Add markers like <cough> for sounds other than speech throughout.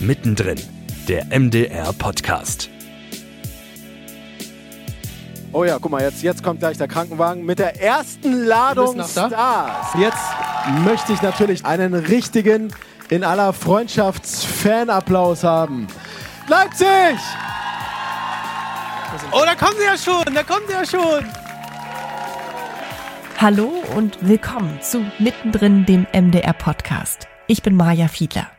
Mittendrin, der MDR Podcast. Oh ja, guck mal, jetzt, jetzt kommt gleich der Krankenwagen mit der ersten Ladung Stars. Jetzt möchte ich natürlich einen richtigen, in aller Freundschafts-Fanapplaus haben. Leipzig! Oh, da kommen sie ja schon, da kommen sie ja schon. Hallo und willkommen zu Mittendrin, dem MDR-Podcast. Ich bin Maja Fiedler.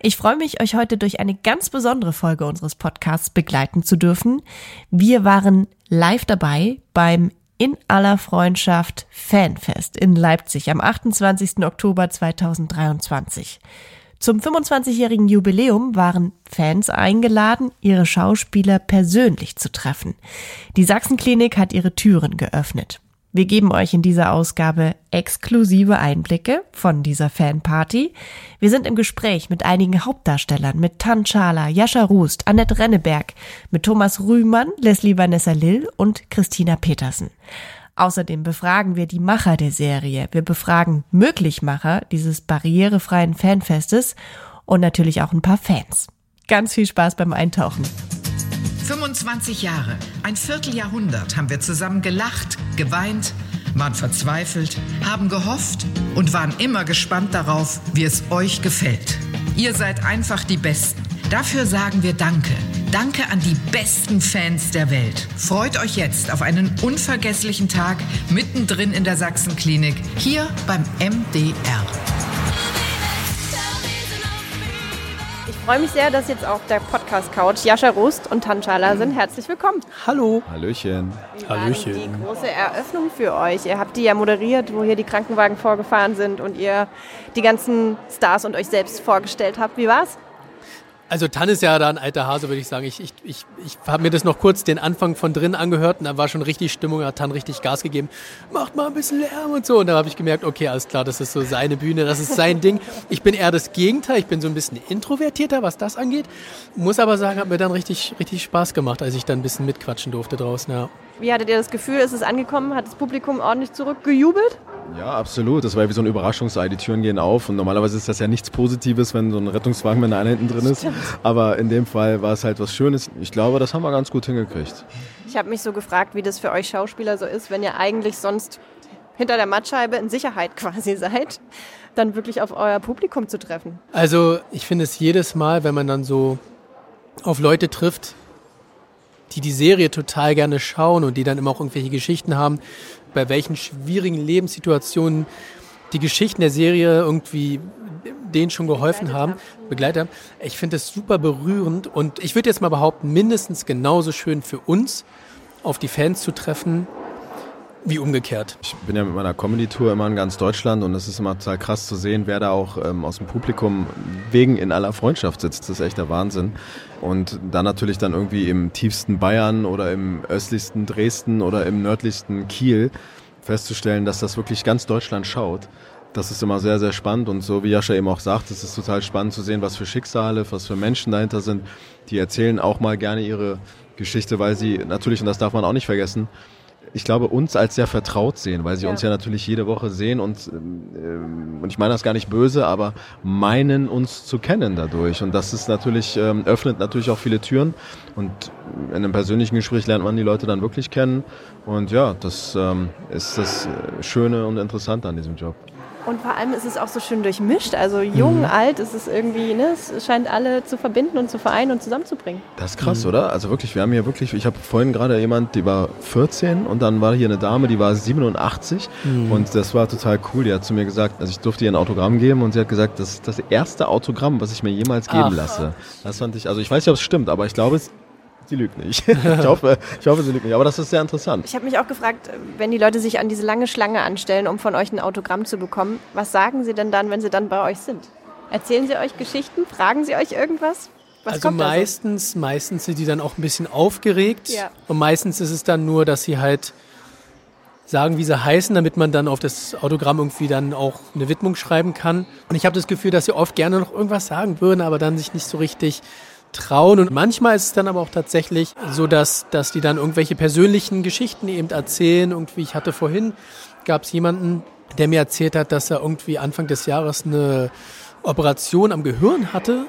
Ich freue mich, euch heute durch eine ganz besondere Folge unseres Podcasts begleiten zu dürfen. Wir waren live dabei beim in aller Freundschaft Fanfest in Leipzig am 28. Oktober 2023. Zum 25-jährigen Jubiläum waren Fans eingeladen, ihre Schauspieler persönlich zu treffen. Die Sachsenklinik hat ihre Türen geöffnet. Wir geben euch in dieser Ausgabe exklusive Einblicke von dieser Fanparty. Wir sind im Gespräch mit einigen Hauptdarstellern, mit Tan Schala, Jascha Rust, Annette Renneberg, mit Thomas Rühmann, Leslie Vanessa Lill und Christina Petersen. Außerdem befragen wir die Macher der Serie. Wir befragen Möglichmacher dieses barrierefreien Fanfestes und natürlich auch ein paar Fans. Ganz viel Spaß beim Eintauchen. 25 Jahre, ein Vierteljahrhundert haben wir zusammen gelacht, geweint, waren verzweifelt, haben gehofft und waren immer gespannt darauf, wie es euch gefällt. Ihr seid einfach die Besten. Dafür sagen wir Danke. Danke an die besten Fans der Welt. Freut euch jetzt auf einen unvergesslichen Tag mittendrin in der Sachsenklinik, hier beim MDR. Freue mich sehr, dass jetzt auf der Podcast-Couch Jascha Rust und Tanschala sind. Herzlich willkommen. Hallo. Hallöchen. Wie war Hallöchen. die große Eröffnung für euch? Ihr habt die ja moderiert, wo hier die Krankenwagen vorgefahren sind und ihr die ganzen Stars und euch selbst vorgestellt habt. Wie war's? Also Tan ist ja da ein alter Hase, würde ich sagen. Ich, ich, ich, ich habe mir das noch kurz den Anfang von drin angehört und da war schon richtig Stimmung, hat Tan richtig Gas gegeben. Macht mal ein bisschen Lärm und so. Und da habe ich gemerkt, okay, alles klar, das ist so seine Bühne, das ist sein Ding. Ich bin eher das Gegenteil, ich bin so ein bisschen introvertierter, was das angeht. Muss aber sagen, hat mir dann richtig, richtig Spaß gemacht, als ich dann ein bisschen mitquatschen durfte draußen, ja. Wie hattet ihr das Gefühl, ist es angekommen? Hat das Publikum ordentlich zurückgejubelt? Ja, absolut. Das war wie so ein Überraschungsei. Die Türen gehen auf und normalerweise ist das ja nichts Positives, wenn so ein Rettungswagen mit einer hinten drin ist. Aber in dem Fall war es halt was Schönes. Ich glaube, das haben wir ganz gut hingekriegt. Ich habe mich so gefragt, wie das für euch Schauspieler so ist, wenn ihr eigentlich sonst hinter der Mattscheibe in Sicherheit <laughs> quasi seid, dann wirklich auf euer Publikum zu treffen. Also ich finde es jedes Mal, wenn man dann so auf Leute trifft, die die Serie total gerne schauen und die dann immer auch irgendwelche Geschichten haben, bei welchen schwierigen Lebenssituationen die Geschichten der Serie irgendwie denen schon geholfen haben, begleitet haben. Ich finde das super berührend und ich würde jetzt mal behaupten, mindestens genauso schön für uns, auf die Fans zu treffen, wie umgekehrt? Ich bin ja mit meiner Comedy-Tour immer in ganz Deutschland und es ist immer total krass zu sehen, wer da auch ähm, aus dem Publikum wegen in aller Freundschaft sitzt. Das ist echt der Wahnsinn. Und dann natürlich dann irgendwie im tiefsten Bayern oder im östlichsten Dresden oder im nördlichsten Kiel festzustellen, dass das wirklich ganz Deutschland schaut. Das ist immer sehr, sehr spannend und so wie Jascha eben auch sagt, es ist total spannend zu sehen, was für Schicksale, was für Menschen dahinter sind. Die erzählen auch mal gerne ihre Geschichte, weil sie natürlich, und das darf man auch nicht vergessen, ich glaube, uns als sehr vertraut sehen, weil sie ja. uns ja natürlich jede Woche sehen und, ähm, und ich meine das gar nicht böse, aber meinen uns zu kennen dadurch. Und das ist natürlich, ähm, öffnet natürlich auch viele Türen und in einem persönlichen Gespräch lernt man die Leute dann wirklich kennen. Und ja, das ähm, ist das Schöne und Interessante an diesem Job. Und vor allem ist es auch so schön durchmischt. Also jung, mhm. alt, ist es irgendwie, ne, es scheint alle zu verbinden und zu vereinen und zusammenzubringen. Das ist krass, mhm. oder? Also wirklich, wir haben hier wirklich, ich habe vorhin gerade jemand, die war 14 und dann war hier eine Dame, die war 87 mhm. und das war total cool. Die hat zu mir gesagt, also ich durfte ihr ein Autogramm geben und sie hat gesagt, das ist das erste Autogramm, was ich mir jemals geben Ach. lasse. Das fand ich, also ich weiß nicht, ob es stimmt, aber ich glaube, es Sie lügt nicht. <laughs> ich, hoffe, ich hoffe, sie lügt nicht. Aber das ist sehr interessant. Ich habe mich auch gefragt, wenn die Leute sich an diese lange Schlange anstellen, um von euch ein Autogramm zu bekommen, was sagen sie denn dann, wenn sie dann bei euch sind? Erzählen sie euch Geschichten? Fragen sie euch irgendwas? Was also meistens, so? meistens sind die dann auch ein bisschen aufgeregt. Ja. Und meistens ist es dann nur, dass sie halt sagen, wie sie heißen, damit man dann auf das Autogramm irgendwie dann auch eine Widmung schreiben kann. Und ich habe das Gefühl, dass sie oft gerne noch irgendwas sagen würden, aber dann sich nicht so richtig trauen. Und manchmal ist es dann aber auch tatsächlich so, dass, dass die dann irgendwelche persönlichen Geschichten eben erzählen. Irgendwie, ich hatte vorhin, gab es jemanden, der mir erzählt hat, dass er irgendwie Anfang des Jahres eine Operation am Gehirn hatte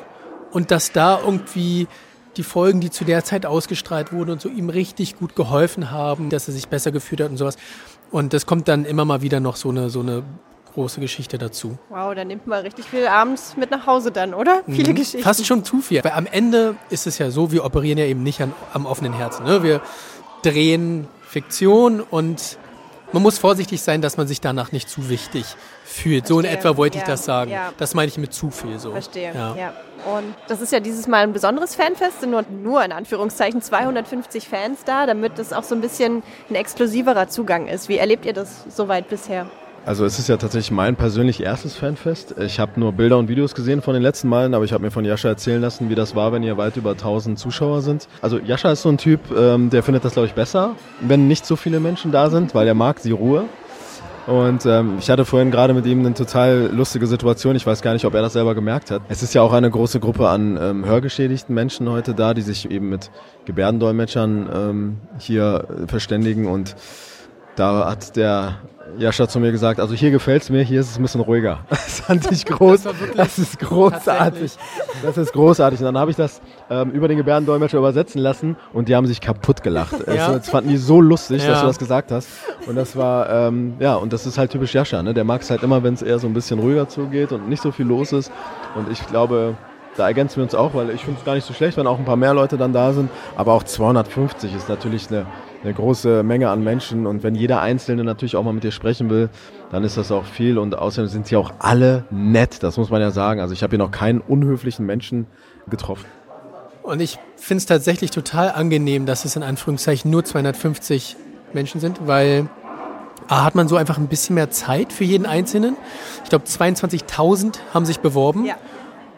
und dass da irgendwie die Folgen, die zu der Zeit ausgestrahlt wurden und so ihm richtig gut geholfen haben, dass er sich besser gefühlt hat und sowas. Und das kommt dann immer mal wieder noch so eine, so eine große Geschichte dazu. Wow, da nimmt man richtig viel abends mit nach Hause dann, oder? Mhm. Viele Geschichten. Fast schon zu viel. Weil am Ende ist es ja so, wir operieren ja eben nicht an, am offenen Herzen. Ne? Wir drehen Fiktion und man muss vorsichtig sein, dass man sich danach nicht zu wichtig fühlt. Verstehe. So in etwa wollte ja. ich das sagen. Ja. Das meine ich mit zu viel so. Verstehe, ja. ja. Und das ist ja dieses Mal ein besonderes Fanfest, sind nur, nur in Anführungszeichen 250 Fans da, damit das auch so ein bisschen ein exklusiverer Zugang ist. Wie erlebt ihr das soweit bisher? Also es ist ja tatsächlich mein persönlich erstes Fanfest. Ich habe nur Bilder und Videos gesehen von den letzten Malen, aber ich habe mir von Jascha erzählen lassen, wie das war, wenn ihr weit über 1000 Zuschauer sind. Also Jascha ist so ein Typ, ähm, der findet das, glaube ich, besser, wenn nicht so viele Menschen da sind, weil er mag die Ruhe. Und ähm, ich hatte vorhin gerade mit ihm eine total lustige Situation. Ich weiß gar nicht, ob er das selber gemerkt hat. Es ist ja auch eine große Gruppe an ähm, hörgeschädigten Menschen heute da, die sich eben mit Gebärdendolmetschern ähm, hier verständigen. Und da hat der Jascha zu mir gesagt, also hier gefällt es mir, hier ist es ein bisschen ruhiger. <laughs> Das fand ich groß. Das, das ist großartig. Das ist großartig. Und dann habe ich das ähm, über den Gebärdendolmetscher übersetzen lassen und die haben sich kaputt gelacht. Ja. Das, das fanden die so lustig, ja. dass du das gesagt hast. Und das war, ähm, ja, und das ist halt typisch Jascha. Ne? Der mag es halt immer, wenn es eher so ein bisschen ruhiger zugeht und nicht so viel los ist. Und ich glaube, da ergänzen wir uns auch, weil ich finde es gar nicht so schlecht, wenn auch ein paar mehr Leute dann da sind. Aber auch 250 ist natürlich eine eine große Menge an Menschen und wenn jeder Einzelne natürlich auch mal mit dir sprechen will, dann ist das auch viel und außerdem sind sie auch alle nett, das muss man ja sagen. Also ich habe hier noch keinen unhöflichen Menschen getroffen. Und ich finde es tatsächlich total angenehm, dass es in Anführungszeichen nur 250 Menschen sind, weil A, hat man so einfach ein bisschen mehr Zeit für jeden Einzelnen. Ich glaube, 22.000 haben sich beworben. Ja.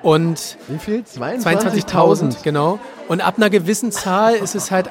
Und wie viel? 22.000, 22 genau. Und ab einer gewissen Zahl ist es halt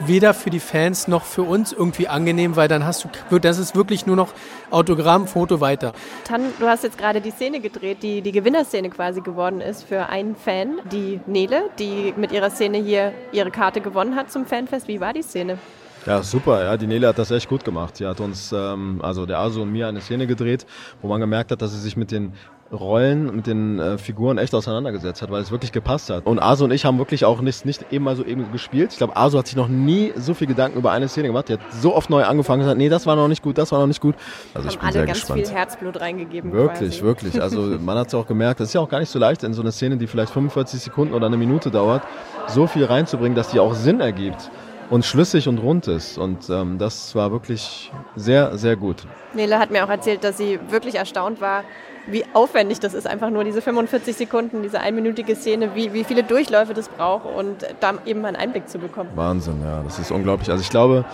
weder für die Fans noch für uns irgendwie angenehm, weil dann hast du, das ist wirklich nur noch Autogramm, Foto weiter. Tan, du hast jetzt gerade die Szene gedreht, die die Gewinnerszene quasi geworden ist für einen Fan, die Nele, die mit ihrer Szene hier ihre Karte gewonnen hat zum Fanfest. Wie war die Szene? Ja, super. Ja, die Nele hat das echt gut gemacht. Sie hat uns, ähm, also der Aso und mir eine Szene gedreht, wo man gemerkt hat, dass sie sich mit den Rollen mit den äh, Figuren echt auseinandergesetzt hat, weil es wirklich gepasst hat. Und Aso und ich haben wirklich auch nicht, nicht eben mal so eben gespielt. Ich glaube, Aso hat sich noch nie so viel Gedanken über eine Szene gemacht. Die hat so oft neu angefangen und gesagt, nee, das war noch nicht gut, das war noch nicht gut. Also ich bin alle sehr ganz gespannt. viel Herzblut reingegeben. Wirklich, quasi. wirklich. Also <laughs> man hat es auch gemerkt, es ist ja auch gar nicht so leicht, in so eine Szene, die vielleicht 45 Sekunden oder eine Minute dauert, so viel reinzubringen, dass die auch Sinn ergibt und schlüssig und rund ist. Und ähm, das war wirklich sehr, sehr gut. Nele hat mir auch erzählt, dass sie wirklich erstaunt war, wie aufwendig das ist, einfach nur diese 45 Sekunden, diese einminütige Szene, wie, wie viele Durchläufe das braucht und da eben einen Einblick zu bekommen. Wahnsinn, ja, das ist unglaublich. Also ich glaube,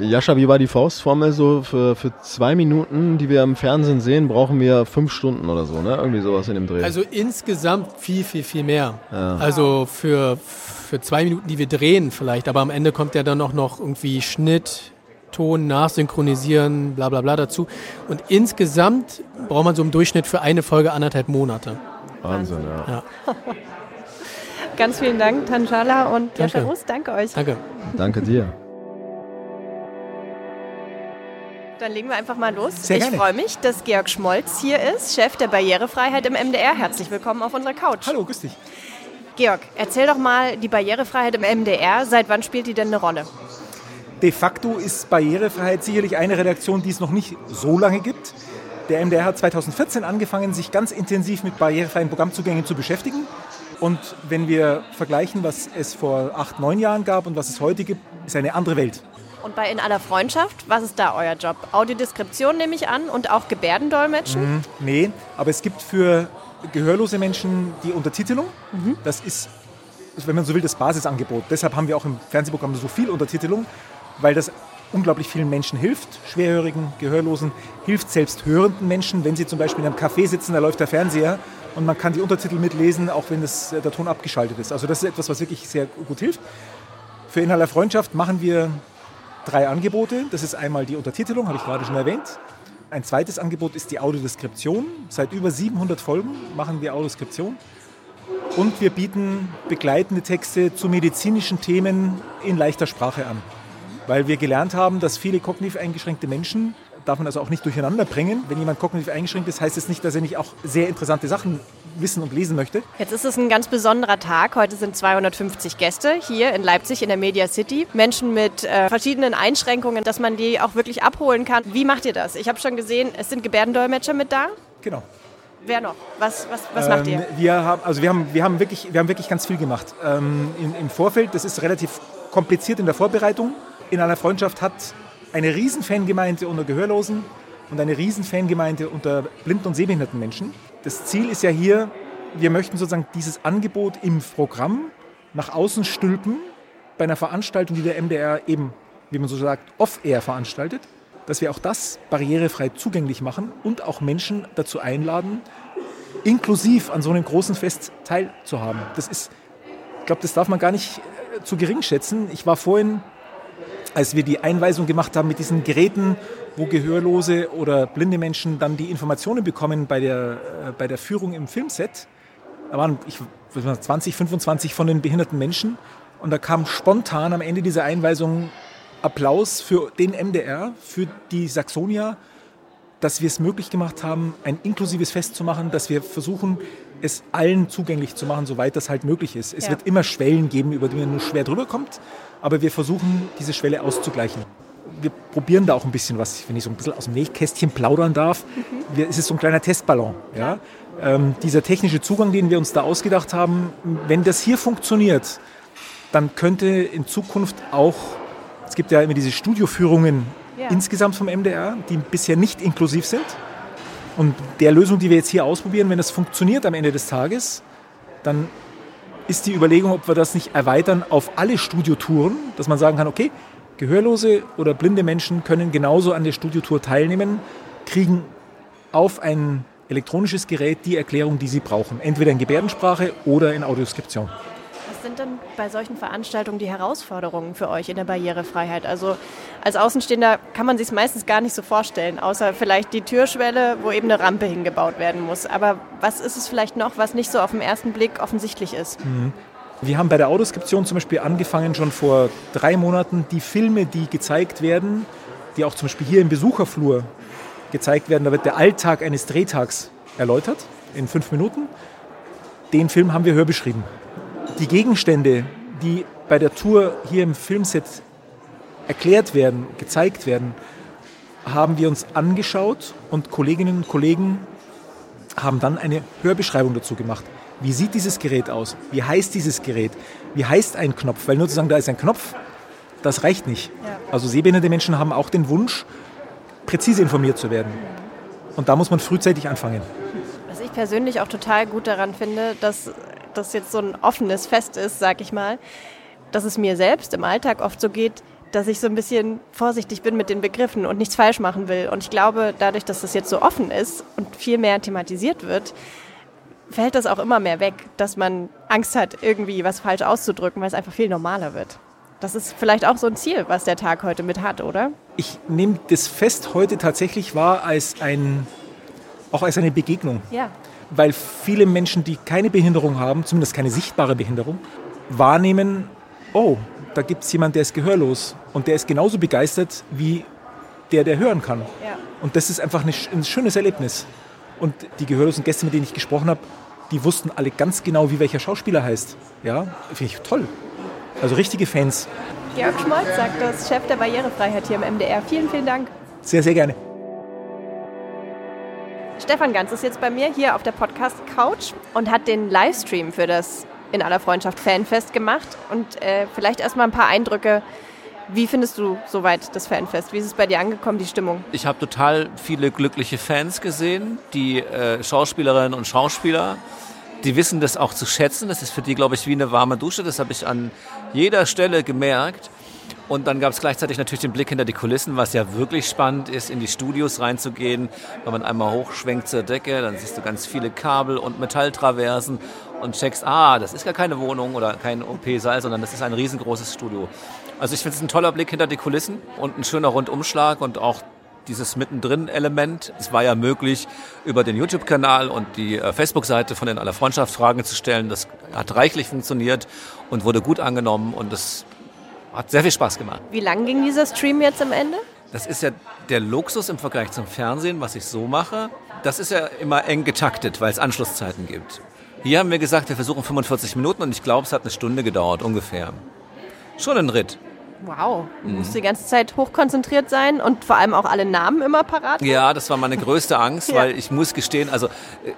Jascha, wie war die Faustformel so? Für, für zwei Minuten, die wir im Fernsehen sehen, brauchen wir fünf Stunden oder so, ne? Irgendwie sowas in dem Dreh. Also insgesamt viel, viel, viel mehr. Ja. Also für, für zwei Minuten, die wir drehen vielleicht, aber am Ende kommt ja dann auch noch irgendwie Schnitt, Ton nachsynchronisieren, bla bla bla dazu. Und insgesamt braucht man so im Durchschnitt für eine Folge anderthalb Monate. Wahnsinn, ja. ja. <laughs> Ganz vielen Dank, Tanjala und Jascha Rus. Danke euch. Danke. Danke dir. Dann legen wir einfach mal los. Sehr ich freue mich, dass Georg Schmolz hier ist, Chef der Barrierefreiheit im MDR. Herzlich willkommen auf unserer Couch. Hallo, grüß dich. Georg, erzähl doch mal die Barrierefreiheit im MDR. Seit wann spielt die denn eine Rolle? De facto ist Barrierefreiheit sicherlich eine Redaktion, die es noch nicht so lange gibt. Der MDR hat 2014 angefangen, sich ganz intensiv mit barrierefreien Programmzugängen zu beschäftigen. Und wenn wir vergleichen, was es vor acht, neun Jahren gab und was es heute gibt, ist eine andere Welt. Und bei In aller Freundschaft, was ist da euer Job? Audiodeskription nehme ich an und auch Gebärdendolmetschen? Mhm, nee, aber es gibt für gehörlose Menschen die Untertitelung. Mhm. Das ist, wenn man so will, das Basisangebot. Deshalb haben wir auch im Fernsehprogramm so viel Untertitelung, weil das unglaublich vielen Menschen hilft, Schwerhörigen, Gehörlosen, hilft selbst hörenden Menschen, wenn sie zum Beispiel in einem Café sitzen, da läuft der Fernseher und man kann die Untertitel mitlesen, auch wenn das, äh, der Ton abgeschaltet ist. Also das ist etwas, was wirklich sehr gut hilft. Für Inhaler Freundschaft machen wir drei Angebote. Das ist einmal die Untertitelung, habe ich gerade schon erwähnt. Ein zweites Angebot ist die Audiodeskription. Seit über 700 Folgen machen wir Audiodeskription. Und wir bieten begleitende Texte zu medizinischen Themen in leichter Sprache an weil wir gelernt haben, dass viele kognitiv eingeschränkte Menschen, darf man also auch nicht durcheinander bringen. Wenn jemand kognitiv eingeschränkt ist, heißt es das nicht, dass er nicht auch sehr interessante Sachen wissen und lesen möchte. Jetzt ist es ein ganz besonderer Tag. Heute sind 250 Gäste hier in Leipzig in der Media City. Menschen mit äh, verschiedenen Einschränkungen, dass man die auch wirklich abholen kann. Wie macht ihr das? Ich habe schon gesehen, es sind Gebärdendolmetscher mit da. Genau. Wer noch? Was, was, was macht ihr? Ähm, wir haben, also wir haben, wir haben, wirklich, wir haben wirklich ganz viel gemacht. Ähm, in, Im Vorfeld, das ist relativ kompliziert in der Vorbereitung. In einer Freundschaft hat eine riesen Fangemeinde unter Gehörlosen und eine riesen Fangemeinde unter blinden und sehbehinderten Menschen. Das Ziel ist ja hier, wir möchten sozusagen dieses Angebot im Programm nach außen stülpen bei einer Veranstaltung, die der MDR eben, wie man so sagt, off-air veranstaltet, dass wir auch das barrierefrei zugänglich machen und auch Menschen dazu einladen, inklusiv an so einem großen Fest teilzuhaben. Das ist, ich glaube, das darf man gar nicht äh, zu gering schätzen. Ich war vorhin, als wir die Einweisung gemacht haben mit diesen Geräten, wo Gehörlose oder blinde Menschen dann die Informationen bekommen bei der, äh, bei der Führung im Filmset. Da waren ich, 20, 25 von den behinderten Menschen und da kam spontan am Ende dieser Einweisung Applaus für den MDR, für die Saxonia, dass wir es möglich gemacht haben, ein inklusives Fest zu machen, dass wir versuchen, es allen zugänglich zu machen, soweit das halt möglich ist. Es Ja. wird immer Schwellen geben, über die man nur schwer drüber kommt, aber wir versuchen, diese Schwelle auszugleichen. Wir probieren da auch ein bisschen was, wenn ich so ein bisschen aus dem Nähkästchen plaudern darf. Wir, es ist so ein kleiner Testballon. Ja? Ähm, dieser technische Zugang, den wir uns da ausgedacht haben, wenn das hier funktioniert, dann könnte in Zukunft auch, es gibt ja immer diese Studioführungen Ja. insgesamt vom MDR, die bisher nicht inklusiv sind. Und der Lösung, die wir jetzt hier ausprobieren, wenn das funktioniert am Ende des Tages, dann ist die Überlegung, ob wir das nicht erweitern auf alle Studiotouren, dass man sagen kann, okay, Gehörlose oder blinde Menschen können genauso an der Studiotour teilnehmen, kriegen auf ein elektronisches Gerät die Erklärung, die sie brauchen. Entweder in Gebärdensprache oder in Audioskription. Was sind denn bei solchen Veranstaltungen die Herausforderungen für euch in der Barrierefreiheit? Also als Außenstehender kann man sich es meistens gar nicht so vorstellen, außer vielleicht die Türschwelle, wo eben eine Rampe hingebaut werden muss. Aber was ist es vielleicht noch, was nicht so auf den ersten Blick offensichtlich ist? Wir haben bei der Audioskription zum Beispiel angefangen, schon vor drei Monaten die Filme, die gezeigt werden, die auch zum Beispiel hier im Besucherflur gezeigt werden, da wird der Alltag eines Drehtags erläutert in fünf Minuten. Den Film haben wir hörbeschrieben. Die Gegenstände, die bei der Tour hier im Filmset erklärt werden, gezeigt werden, haben wir uns angeschaut und Kolleginnen und Kollegen haben dann eine Hörbeschreibung dazu gemacht. Wie sieht dieses Gerät aus? Wie heißt dieses Gerät? Wie heißt ein Knopf? Weil nur zu sagen, da ist ein Knopf, das reicht nicht. Ja. Also sehbehinderte Menschen haben auch den Wunsch, präzise informiert zu werden. Und da muss man frühzeitig anfangen. Was ich persönlich auch total gut daran finde, dass das jetzt so ein offenes Fest ist, sag ich mal, dass es mir selbst im Alltag oft so geht, dass ich so ein bisschen vorsichtig bin mit den Begriffen und nichts falsch machen will. Und ich glaube, dadurch, dass das jetzt so offen ist und viel mehr thematisiert wird, fällt das auch immer mehr weg, dass man Angst hat, irgendwie was falsch auszudrücken, weil es einfach viel normaler wird. Das ist vielleicht auch so ein Ziel, was der Tag heute mit hat, oder? Ich nehme das Fest heute tatsächlich wahr als ein, auch als eine Begegnung. Ja. Weil viele Menschen, die keine Behinderung haben, zumindest keine sichtbare Behinderung, wahrnehmen, oh, da gibt es jemanden, der ist gehörlos und der ist genauso begeistert wie der, der hören kann. Ja. Und das ist einfach ein schönes Erlebnis. Und die gehörlosen Gäste, mit denen ich gesprochen habe, die wussten alle ganz genau, wie welcher Schauspieler heißt. Ja, finde ich toll. Also richtige Fans. Georg Schmolz sagt das, Chef der Barrierefreiheit hier im MDR. Vielen, vielen Dank. Sehr, sehr gerne. Stefan Ganz ist jetzt bei mir hier auf der Podcast-Couch und hat den Livestream für das In aller Freundschaft Fanfest gemacht. Und äh, vielleicht erstmal ein paar Eindrücke. Wie findest du soweit das Fanfest? Wie ist es bei dir angekommen, die Stimmung? Ich habe total viele glückliche Fans gesehen, die äh, Schauspielerinnen und Schauspieler. Die wissen das auch zu schätzen. Das ist für die, glaube ich, wie eine warme Dusche. Das habe ich an jeder Stelle gemerkt. Und dann gab es gleichzeitig natürlich den Blick hinter die Kulissen, was ja wirklich spannend ist, in die Studios reinzugehen. Wenn man einmal hochschwenkt zur Decke, dann siehst du ganz viele Kabel und Metalltraversen und checkst, ah, das ist gar keine Wohnung oder kein OP-Saal, sondern das ist ein riesengroßes Studio. Also ich finde es ein toller Blick hinter die Kulissen und ein schöner Rundumschlag und auch dieses Mittendrin-Element. Es war ja möglich, über den YouTube-Kanal und die äh, Facebook-Seite von den Aller Freundschaft Fragen zu stellen. Das hat reichlich funktioniert und wurde gut angenommen und das hat sehr viel Spaß gemacht. Wie lang ging dieser Stream jetzt am Ende? Das ist ja der Luxus im Vergleich zum Fernsehen, was ich so mache. Das ist ja immer eng getaktet, weil es Anschlusszeiten gibt. Hier haben wir gesagt, wir versuchen 45 Minuten und ich glaube, es hat eine Stunde gedauert ungefähr. Schon ein Ritt. Wow, du musst die ganze Zeit hochkonzentriert sein und vor allem auch alle Namen immer parat. haben? Ja, das war meine größte Angst, <laughs> Ja. weil ich muss gestehen, also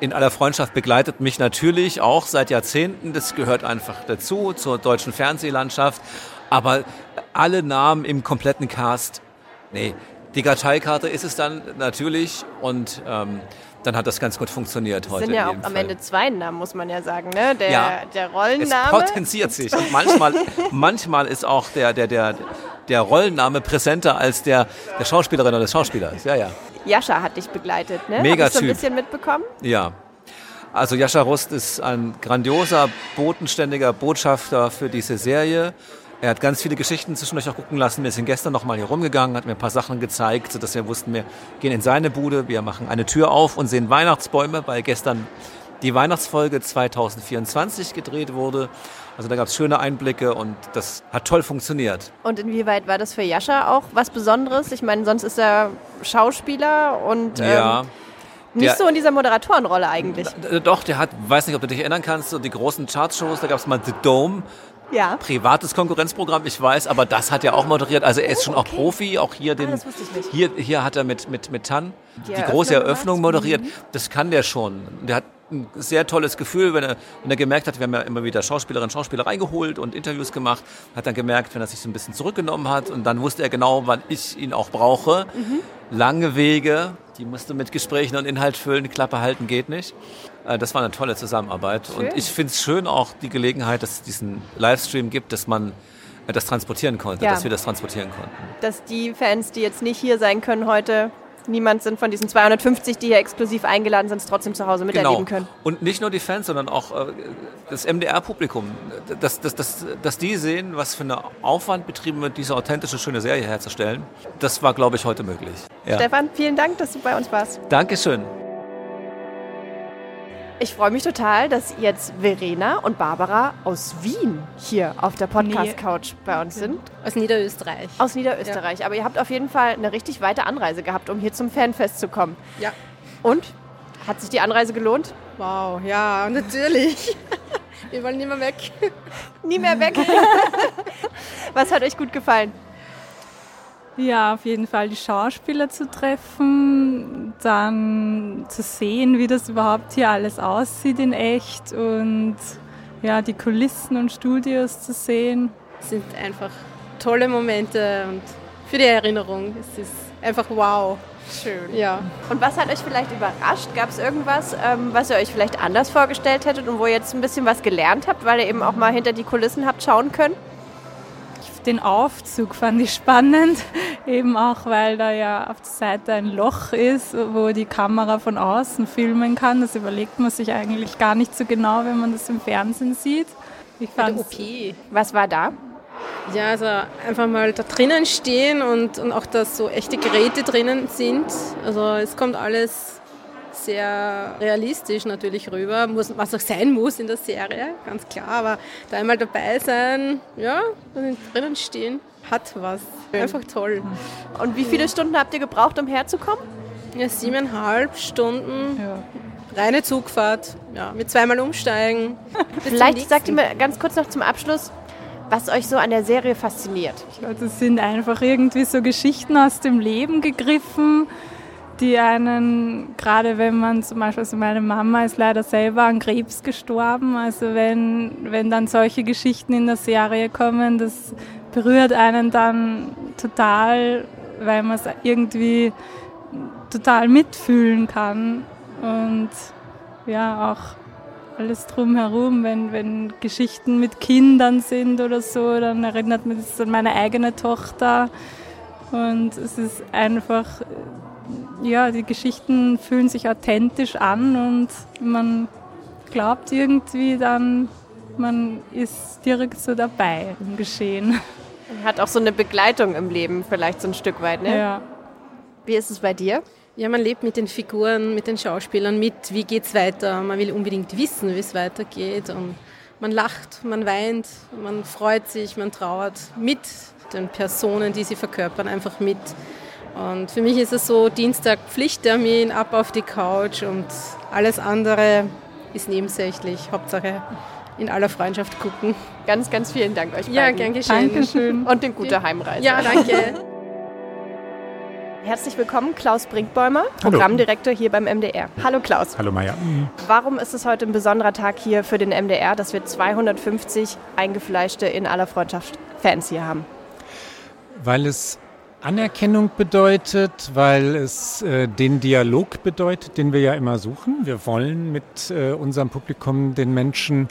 in aller Freundschaft begleitet mich natürlich auch seit Jahrzehnten. Das gehört einfach dazu, zur deutschen Fernsehlandschaft. Aber alle Namen im kompletten Cast, nee, die Karteikarte ist es dann natürlich und ähm, dann hat das ganz gut funktioniert Es heute. sind ja auch am Fall. Ende zwei Namen, muss man ja sagen. Ne? Der, Ja. der Es Rollenname. potenziert sich. Und manchmal, <laughs> manchmal ist auch der, der, der, der Rollenname präsenter als der, der Schauspielerin oder des Schauspielers. Ja, ja. Jascha hat dich begleitet, ne? Mega ich so ein bisschen mitbekommen. Ja. Also Jascha Rust ist ein grandioser, bodenständiger Botschafter für diese Serie. Er hat ganz viele Geschichten zwischendurch auch gucken lassen. Wir sind gestern noch mal hier rumgegangen, hat mir ein paar Sachen gezeigt, sodass wir wussten, wir gehen in seine Bude, wir machen eine Tür auf und sehen Weihnachtsbäume, weil gestern die Weihnachtsfolge 2024 gedreht wurde. Also da gab es schöne Einblicke und das hat toll funktioniert. Und inwieweit war das für Jascha auch was Besonderes? Ich meine, sonst ist er Schauspieler und Ja. ähm, nicht Der- so in dieser Moderatorenrolle eigentlich. Äh, Doch, der hat, weiß nicht, ob du dich erinnern kannst, so die großen Chartshows, da gab es mal The Dome, Ja. privates Konkurrenzprogramm, ich weiß, aber das hat er auch moderiert. Also er ist schon auch okay. Profi, auch hier den. Ah, das wusste ich nicht. Hier, hier hat er mit, mit, mit Tan die, Die große Eröffnung gemacht. moderiert. Das kann der schon. Der hat ein sehr tolles Gefühl, wenn er, wenn er gemerkt hat, wir haben ja immer wieder Schauspielerinnen und Schauspieler reingeholt und Interviews gemacht, hat dann gemerkt, wenn er sich so ein bisschen zurückgenommen hat und dann wusste er genau, wann ich ihn auch brauche. Lange Wege, die musst du mit Gesprächen und Inhalt füllen, Klappe halten geht nicht. Äh, Das war eine tolle Zusammenarbeit. Und Schön. ich finde es schön auch die Gelegenheit, dass es diesen Livestream gibt, dass man äh, das transportieren konnte, Ja. dass wir das transportieren konnten. Dass die Fans, die jetzt nicht hier sein können heute, niemand sind von diesen 250, die hier exklusiv eingeladen sind, es trotzdem zu Hause miterleben können. Und nicht nur die Fans, sondern auch äh, das MDR-Publikum, dass, dass, dass, dass die sehen, was für eine Aufwand betrieben wird, diese authentische, schöne Serie herzustellen. Das war, glaube ich, heute möglich. Ja. Stefan, vielen Dank, dass du bei uns warst. Dankeschön. Ich freue mich total, dass jetzt Verena und Barbara aus Wien hier auf der Podcast-Couch bei uns sind. Aus Niederösterreich. Aus Niederösterreich. Aber ihr habt auf jeden Fall eine richtig weite Anreise gehabt, um hier zum Fanfest zu kommen. Ja. Und? Hat sich die Anreise gelohnt? Wow, ja, natürlich. Wir wollen nicht mehr weg. Nie mehr weg. <laughs> Was hat euch gut gefallen? Ja, auf jeden Fall die Schauspieler zu treffen, dann zu sehen, wie das überhaupt hier alles aussieht in echt und ja, die Kulissen und Studios zu sehen. Es sind einfach tolle Momente und für die Erinnerung. Es ist einfach wow. Schön. Ja. Und was hat euch vielleicht überrascht? Gab es irgendwas, ähm, was ihr euch vielleicht anders vorgestellt hättet und wo ihr jetzt ein bisschen was gelernt habt, weil ihr eben auch mal hinter die Kulissen habt schauen können? Den Aufzug fand ich spannend, <laughs> eben auch weil da ja auf der Seite ein Loch ist, wo die Kamera von außen filmen kann. Das überlegt man sich eigentlich gar nicht so genau, wenn man das im Fernsehen sieht. Ich der fand's- OP. Was war da? Ja, also einfach mal da drinnen stehen und, und auch, dass so echte Geräte drinnen sind. Also es kommt alles sehr realistisch natürlich rüber, muss, was auch sein muss in der Serie, ganz klar. Aber da einmal dabei sein, ja, und drinnen stehen, hat was. Einfach toll. Und wie viele Stunden habt ihr gebraucht, um herzukommen? Ja, siebeneinhalb Stunden, Ja. reine Zugfahrt, ja, mit zweimal umsteigen. Vielleicht sagt ihr mir ganz kurz noch zum Abschluss, was euch so an der Serie fasziniert. Also es sind einfach irgendwie so Geschichten aus dem Leben gegriffen, die einen, gerade wenn man zum Beispiel, also meine Mama ist leider selber an Krebs gestorben, also wenn, wenn dann solche Geschichten in der Serie kommen, das berührt einen dann total, weil man es irgendwie total mitfühlen kann und ja auch alles drumherum, wenn, wenn Geschichten mit Kindern sind oder so, dann erinnert mich das an meine eigene Tochter. Und es ist einfach, ja, die Geschichten fühlen sich authentisch an und man glaubt irgendwie dann, man ist direkt so dabei im Geschehen. Man <laughs> hat auch so eine Begleitung im Leben, vielleicht so ein Stück weit. Ne? Ja. Wie ist es bei dir? Ja, man lebt mit den Figuren, mit den Schauspielern mit, wie geht's weiter. Man will unbedingt wissen, wie es weitergeht. Und man lacht, man weint, man freut sich, man trauert mit den Personen, die sie verkörpern, einfach mit. Und für mich ist es so Dienstag Pflichttermin, ab auf die Couch und alles andere ist nebensächlich. Hauptsache in aller Freundschaft gucken. Ganz, ganz vielen Dank euch Ja, beiden. gern geschehen. Dankeschön. <laughs> Und eine gute Heimreise. Ja, danke. <laughs> Herzlich willkommen, Klaus Brinkbäumer, Programmdirektor hier beim MDR. Hallo Klaus. Hallo Maja. Warum ist es heute ein besonderer Tag hier für den MDR, dass wir 250 eingefleischte in aller Freundschaft Fans hier haben? Weil es Anerkennung bedeutet, weil es äh, den Dialog bedeutet, den wir ja immer suchen. Wir wollen mit äh, unserem Publikum den Menschen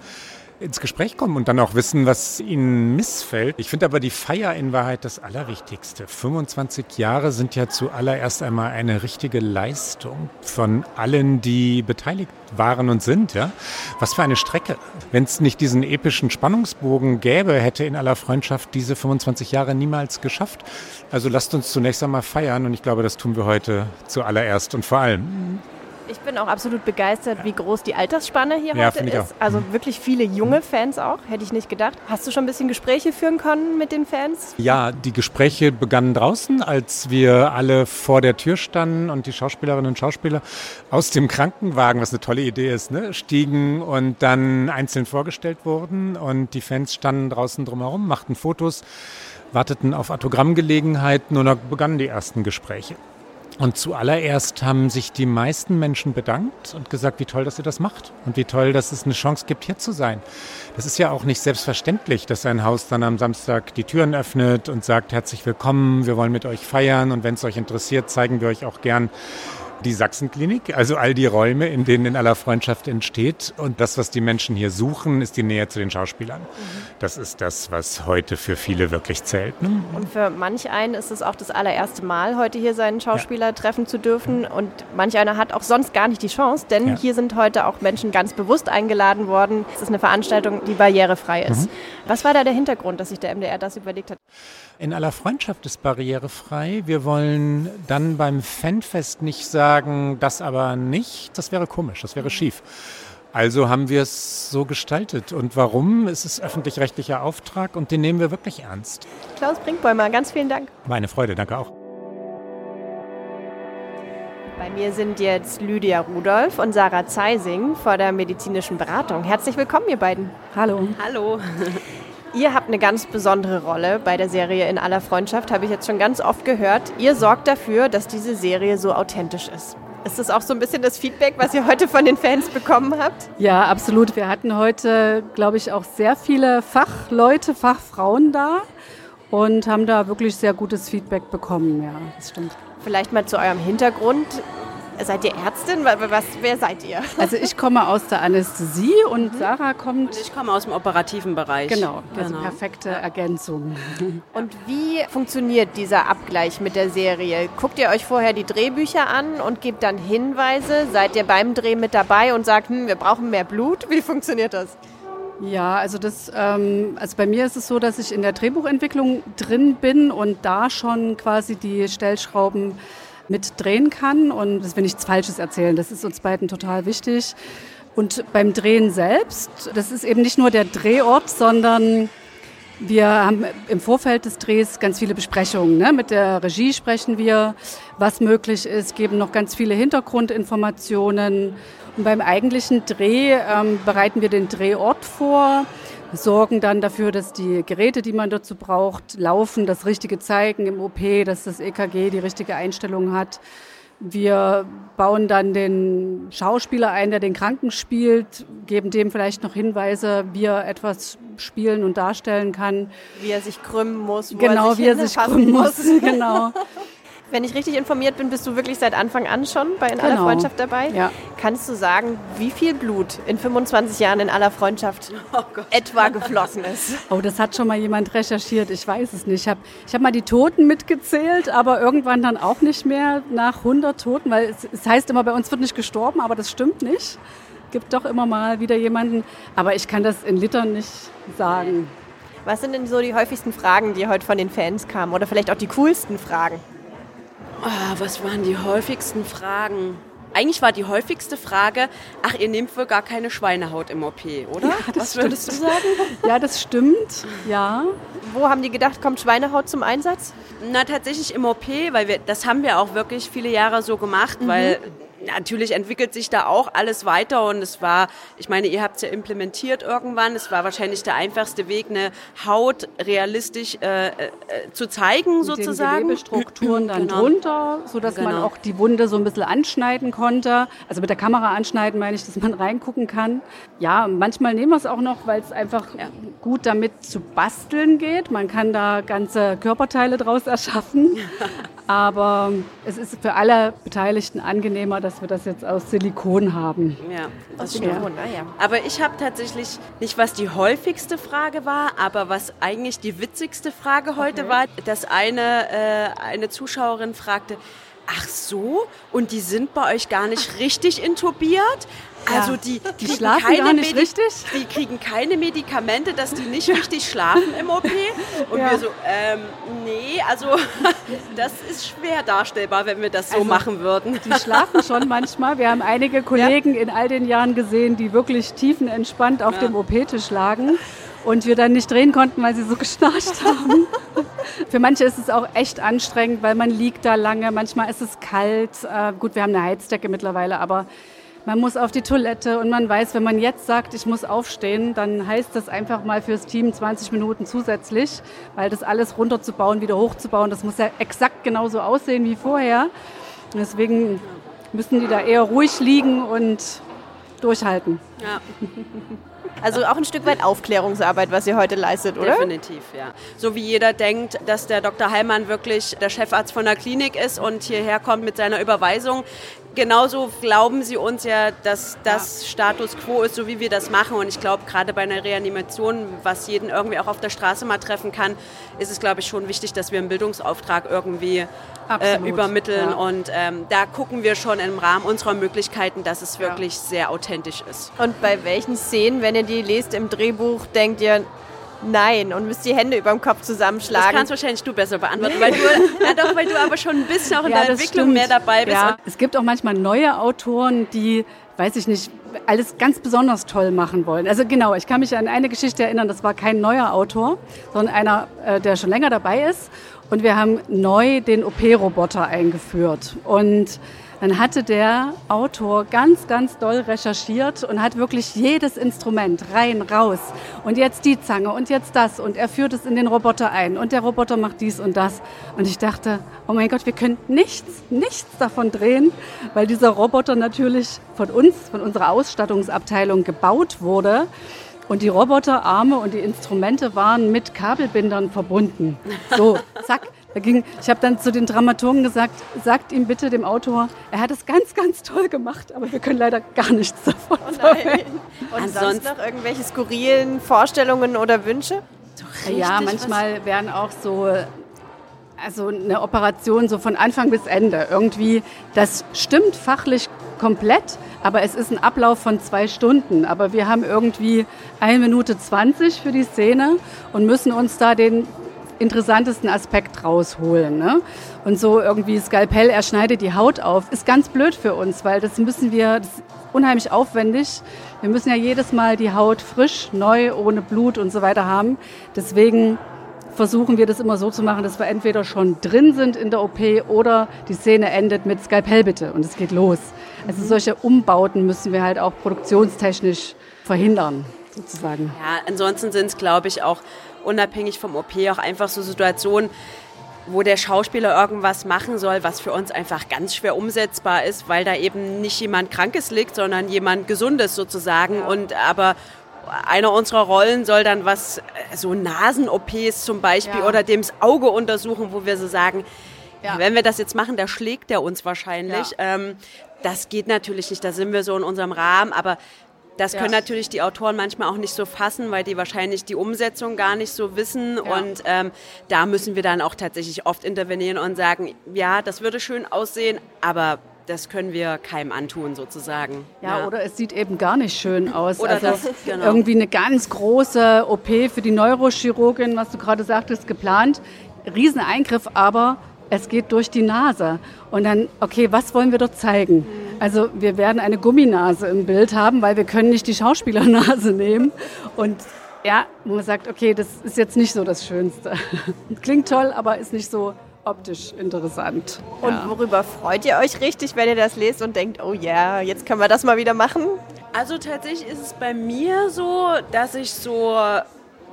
ins Gespräch kommen und dann auch wissen, was ihnen missfällt. Ich finde aber die Feier in Wahrheit das Allerwichtigste. 25 Jahre sind ja zuallererst einmal eine richtige Leistung von allen, die beteiligt waren und sind. Ja? Was für eine Strecke. Wenn es nicht diesen epischen Spannungsbogen gäbe, hätte in aller Freundschaft diese 25 Jahre niemals geschafft. Also lasst uns zunächst einmal feiern und ich glaube, das tun wir heute zuallererst und vor allem. Ich bin auch absolut begeistert, wie groß die Altersspanne hier Ja, heute ist. auch. Mhm. Also wirklich viele junge Fans auch, hätte ich nicht gedacht. Hast du schon ein bisschen Gespräche führen können mit den Fans? Ja, die Gespräche begannen draußen, als wir alle vor der Tür standen und die Schauspielerinnen und Schauspieler aus dem Krankenwagen, was eine tolle Idee ist, ne, stiegen und dann einzeln vorgestellt wurden und die Fans standen draußen drumherum, machten Fotos, warteten auf Autogrammgelegenheiten und da begannen die ersten Gespräche. Und zuallererst haben sich die meisten Menschen bedankt und gesagt, wie toll, dass ihr das macht und wie toll, dass es eine Chance gibt, hier zu sein. Das ist ja auch nicht selbstverständlich, dass ein Haus dann am Samstag die Türen öffnet und sagt, herzlich willkommen, wir wollen mit euch feiern und wenn es euch interessiert, zeigen wir euch auch gern die Sachsenklinik, also all die Räume, in denen in aller Freundschaft entsteht. Und das, was die Menschen hier suchen, ist die Nähe zu den Schauspielern. Das ist das, was heute für viele wirklich zählt. Ne? Und für manch einen ist es auch das allererste Mal, heute hier seinen Schauspieler treffen zu dürfen. Und manch einer hat auch sonst gar nicht die Chance, denn Ja. hier sind heute auch Menschen ganz bewusst eingeladen worden. Es ist eine Veranstaltung, die barrierefrei ist. Mhm. Was war da der Hintergrund, dass sich der MDR das überlegt hat? In aller Freundschaft ist barrierefrei. Wir wollen dann beim Fanfest nicht sagen, das aber nicht. Das wäre komisch, das wäre schief. Also haben wir es so gestaltet. Und warum? Es ist öffentlich-rechtlicher Auftrag und den nehmen wir wirklich ernst. Klaus Brinkbäumer, ganz vielen Dank. Meine Freude, danke auch. Bei mir sind jetzt Lydia Rudolph und Sarah Zeising vor der medizinischen Beratung. Herzlich willkommen, ihr beiden. Hallo. Hallo. Ihr habt eine ganz besondere Rolle bei der Serie In aller Freundschaft, habe ich jetzt schon ganz oft gehört. Ihr sorgt dafür, dass diese Serie so authentisch ist. Ist das auch so ein bisschen das Feedback, was ihr heute von den Fans bekommen habt? Ja, absolut. Wir hatten heute, glaube ich, auch sehr viele Fachleute, Fachfrauen da und haben da wirklich sehr gutes Feedback bekommen. Ja, das stimmt. Vielleicht mal zu eurem Hintergrund. Seid ihr Ärztin? Was, wer seid ihr? <laughs> Also ich komme aus der Anästhesie und Sarah kommt. Ich komme aus dem operativen Bereich. Genau, also Genau. perfekte Ergänzung. <laughs> Und wie funktioniert dieser Abgleich mit der Serie? Guckt ihr euch vorher die Drehbücher an und gebt dann Hinweise? Seid ihr beim Dreh mit dabei und sagt, hm, wir brauchen mehr Blut? Wie funktioniert das? Ja, also das, ähm, also bei mir ist es so, dass ich in der Drehbuchentwicklung drin bin und da schon quasi die Stellschrauben mit drehen kann und das will nichts Falsches erzählen. Das ist uns beiden total wichtig. Und beim Drehen selbst, das ist eben nicht nur der Drehort, sondern wir haben im Vorfeld des Drehs ganz viele Besprechungen. Ne? Mit der Regie sprechen wir, was möglich ist, geben noch ganz viele Hintergrundinformationen. Und beim eigentlichen Dreh ähm, bereiten wir den Drehort vor, sorgen dann dafür, dass die Geräte, die man dazu braucht, laufen, das Richtige zeigen im OP, dass das EKG die richtige Einstellung hat. Wir bauen dann den Schauspieler ein, der den Kranken spielt, geben dem vielleicht noch Hinweise, wie er etwas spielen und darstellen kann. Wie er sich krümmen muss, wo genau, er sich wie er sich krümmen muss. <laughs> genau. Wenn ich richtig informiert bin, bist du wirklich seit Anfang an schon bei In aller Genau. Freundschaft dabei. Ja. Kannst du sagen, wie viel Blut in 25 Jahren in aller Freundschaft <laughs> etwa geflossen ist? Oh, das hat schon mal jemand recherchiert. Ich weiß es nicht. Ich habe ich hab mal die Toten mitgezählt, aber irgendwann dann auch nicht mehr nach 100 Toten, weil es, es heißt immer, bei uns wird nicht gestorben, aber das stimmt nicht. Gibt doch immer mal wieder jemanden, aber ich kann das in Litern nicht sagen. Was sind denn so die häufigsten Fragen, die heute von den Fans kamen? Oder vielleicht auch die coolsten Fragen? Ah, was waren die häufigsten Fragen? eigentlich war die häufigste Frage, ach, ihr nehmt wohl gar keine Schweinehaut im OP, oder? Ja, Was würdest du sagen? <laughs> Ja, das stimmt, ja. Wo haben die gedacht, kommt Schweinehaut zum Einsatz? Na, tatsächlich im OP, weil wir, das haben wir auch wirklich viele Jahre so gemacht, Mhm. weil natürlich entwickelt sich da auch alles weiter und es war, ich meine, ihr habt es ja implementiert irgendwann, es war wahrscheinlich der einfachste Weg, eine Haut realistisch äh, äh, zu zeigen Mit sozusagen. Den Gewebestrukturen dann Genau. drunter, sodass man Genau. auch die Wunde so ein bisschen anschneiden konnte. Also mit der Kamera anschneiden meine ich, dass man reingucken kann. Ja, manchmal nehmen wir es auch noch, weil es einfach gut damit zu basteln geht. Man kann da ganze Körperteile draus erschaffen. <laughs> Aber es ist für alle Beteiligten angenehmer, dass wir das jetzt aus Silikon haben. Ja, Aus. Silikon, ah ja. Aber ich habe tatsächlich nicht, was die häufigste Frage war, aber was eigentlich die witzigste Frage heute war, dass eine, äh, eine Zuschauerin fragte, ach so, und die sind bei euch gar nicht richtig intubiert? Ja, Also die, die kriegen schlafen keine gar nicht Medi- richtig? Die kriegen keine Medikamente, dass die nicht richtig schlafen im OP. Und Ja. wir so, ähm, nee, also <laughs> das ist schwer darstellbar, wenn wir das so Also, machen würden. Die schlafen schon manchmal. Wir haben einige Kollegen in all den Jahren gesehen, die wirklich tiefenentspannt auf Ja. dem OP-Tisch lagen und wir dann nicht drehen konnten, weil sie so geschnarcht <laughs> haben. Für manche ist es auch echt anstrengend, weil man liegt da lange. Manchmal ist es kalt. Äh, gut, wir haben eine Heizdecke mittlerweile, aber man muss auf die Toilette und man weiß, wenn man jetzt sagt, ich muss aufstehen, dann heißt das einfach mal fürs Team 20 Minuten zusätzlich, weil das alles runterzubauen, wieder hochzubauen, das muss ja exakt genauso aussehen wie vorher. Und deswegen müssen die da eher ruhig liegen und durchhalten. Ja. Also auch ein Stück weit Aufklärungsarbeit, was ihr heute leistet, oder? Definitiv, ja. So wie jeder denkt, dass der Dr. Heilmann wirklich der Chefarzt von der Klinik ist und hierher kommt mit seiner Überweisung. Genauso glauben sie uns ja, dass das Status quo ist, so wie wir das machen. Und ich glaube, gerade bei einer Reanimation, was jeden irgendwie auch auf der Straße mal treffen kann, ist es, glaube ich, schon wichtig, dass wir einen Bildungsauftrag irgendwie äh, übermitteln. ja. Und ähm, da gucken wir schon im Rahmen unserer Möglichkeiten, dass es wirklich sehr authentisch ist. Und bei welchen Szenen, wenn ihr die lest im Drehbuch, denkt ihr nein und müsst die Hände über dem Kopf Das zusammenschlagen? kannst wahrscheinlich du besser beantworten, weil du, ja doch, weil du aber schon ein bisschen auch in der das Entwicklung stimmt. mehr dabei bist. Ja, es gibt auch manchmal neue Autoren, die, weiß ich nicht, alles ganz besonders toll machen wollen. Also genau, ich kann mich an eine Geschichte erinnern, das war kein neuer Autor, sondern einer, äh, der schon länger dabei ist. Und wir haben neu den OP-Roboter eingeführt. Und dann hatte der Autor ganz, ganz doll recherchiert und hat wirklich jedes Instrument rein, raus. Und jetzt die Zange und jetzt das. Und er führt es in den Roboter ein. Und der Roboter macht dies und das. Und ich dachte, oh mein Gott, wir können nichts, nichts davon drehen, weil dieser Roboter natürlich von uns, von unserer Ausstattungsabteilung gebaut wurde. Und die Roboterarme und die Instrumente waren mit Kabelbindern verbunden. So, zack. Da ging, ich habe dann zu den Dramaturgen gesagt, sagt ihm bitte dem Autor, er hat es ganz, ganz toll gemacht, aber wir können leider gar nichts davon Oh. Und sonst noch irgendwelche skurrilen Vorstellungen oder Wünsche? Ja, manchmal werden auch so, also eine Operation so von Anfang bis Ende irgendwie, das stimmt fachlich komplett, aber es ist ein Ablauf von zwei Stunden. Aber wir haben irgendwie eine Minute 20 für die Szene und müssen uns da den interessantesten Aspekt rausholen. Ne? Und so irgendwie Skalpell, er schneidet die Haut auf, ist ganz blöd für uns, weil das müssen wir, das ist unheimlich aufwendig. Wir müssen ja jedes Mal die Haut frisch, neu, ohne Blut und so weiter haben. Deswegen versuchen wir das immer so zu machen, dass wir entweder schon drin sind in der OP oder die Szene endet mit Skalpell bitte und es geht los. Also solche Umbauten müssen wir halt auch produktionstechnisch verhindern, sozusagen. Ja, ansonsten sind es, glaube ich, auch unabhängig vom OP auch einfach so Situationen, wo der Schauspieler irgendwas machen soll, was für uns einfach ganz schwer umsetzbar ist, weil da eben nicht jemand Krankes liegt, sondern jemand Gesundes sozusagen. Und aber einer unserer Rollen soll dann was, äh, so Nasen-OPs zum Beispiel Ja. oder dem das Auge untersuchen, wo wir so sagen, wenn wir das jetzt machen, da schlägt er uns wahrscheinlich. Ähm, das geht natürlich nicht, da sind wir so in unserem Rahmen, aber das Ja. können natürlich die Autoren manchmal auch nicht so fassen, weil die wahrscheinlich die Umsetzung gar nicht so wissen. Ja. Und ähm, da müssen wir dann auch tatsächlich oft intervenieren und sagen, ja, das würde schön aussehen, aber das können wir keinem antun sozusagen. Ja, oder es sieht eben gar nicht schön aus. Oder also das, genau. irgendwie eine ganz große OP für die Neurochirurgin, was du gerade sagtest, geplant. Rieseneingriff, aber es geht durch die Nase. Und dann, okay, was wollen wir dort zeigen? Also wir werden eine Gumminase im Bild haben, weil wir können nicht die Schauspielernase <laughs> nehmen. Und ja, wo man sagt, okay, das ist jetzt nicht so das Schönste. <laughs> Klingt toll, aber ist nicht so optisch interessant. Und ja. worüber freut ihr euch richtig, wenn ihr das lest und denkt, oh ja, yeah, jetzt können wir das mal wieder machen? Also tatsächlich ist es bei mir so, dass ich so,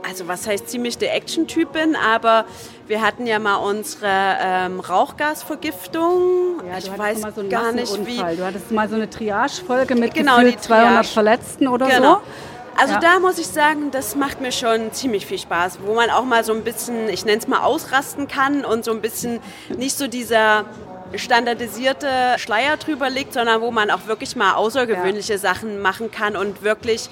also was heißt ziemlich der Action-Typ bin, aber wir hatten ja mal unsere ähm, Rauchgasvergiftung. Ja, ich weiß mal so gar nicht wie. Du hattest mal so eine Triage-Folge mit Genau, gefühlt die 200 Triage. Verletzten oder Genau. so. Also Ja. da muss ich sagen, das macht mir schon ziemlich viel Spaß, wo man auch mal so ein bisschen, ich nenne es mal ausrasten kann und so ein bisschen nicht so dieser standardisierte Schleier drüber liegt, sondern wo man auch wirklich mal außergewöhnliche Sachen machen kann und wirklich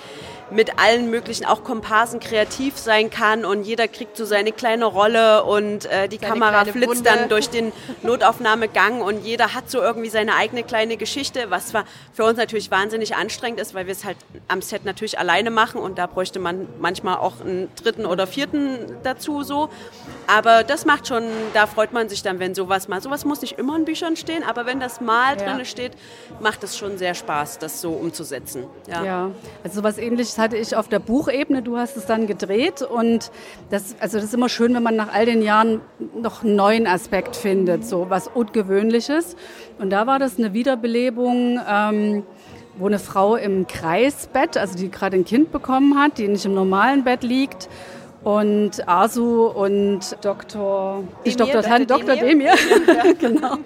mit allen möglichen, auch Komparsen kreativ sein kann und jeder kriegt so seine kleine Rolle und äh, die Seine Kamera flitzt Wunde. dann durch den Notaufnahmegang und jeder hat so irgendwie seine eigene kleine Geschichte, was zwar für uns natürlich wahnsinnig anstrengend ist, weil wir es halt am Set natürlich alleine machen und da bräuchte man manchmal auch einen dritten oder vierten dazu so. Aber das macht schon, da freut man sich dann, wenn sowas mal, sowas muss nicht immer in Büchern stehen, aber wenn das mal Ja. drin steht, macht es schon sehr Spaß, das so umzusetzen. Ja. Ja, also sowas ähnliches hatte ich auf der Buchebene. Du hast es dann gedreht und das, also das ist immer schön, wenn man nach all den Jahren noch einen neuen Aspekt findet, so was Ungewöhnliches. Und da war das eine Wiederbelebung. Ähm, wo eine Frau im Kreisbett, also die gerade ein Kind bekommen hat, die nicht im normalen Bett liegt. Und Asu und Dr. Demir, Dr. Tan, Dr. Dr. Demir, <laughs> <laughs> genau.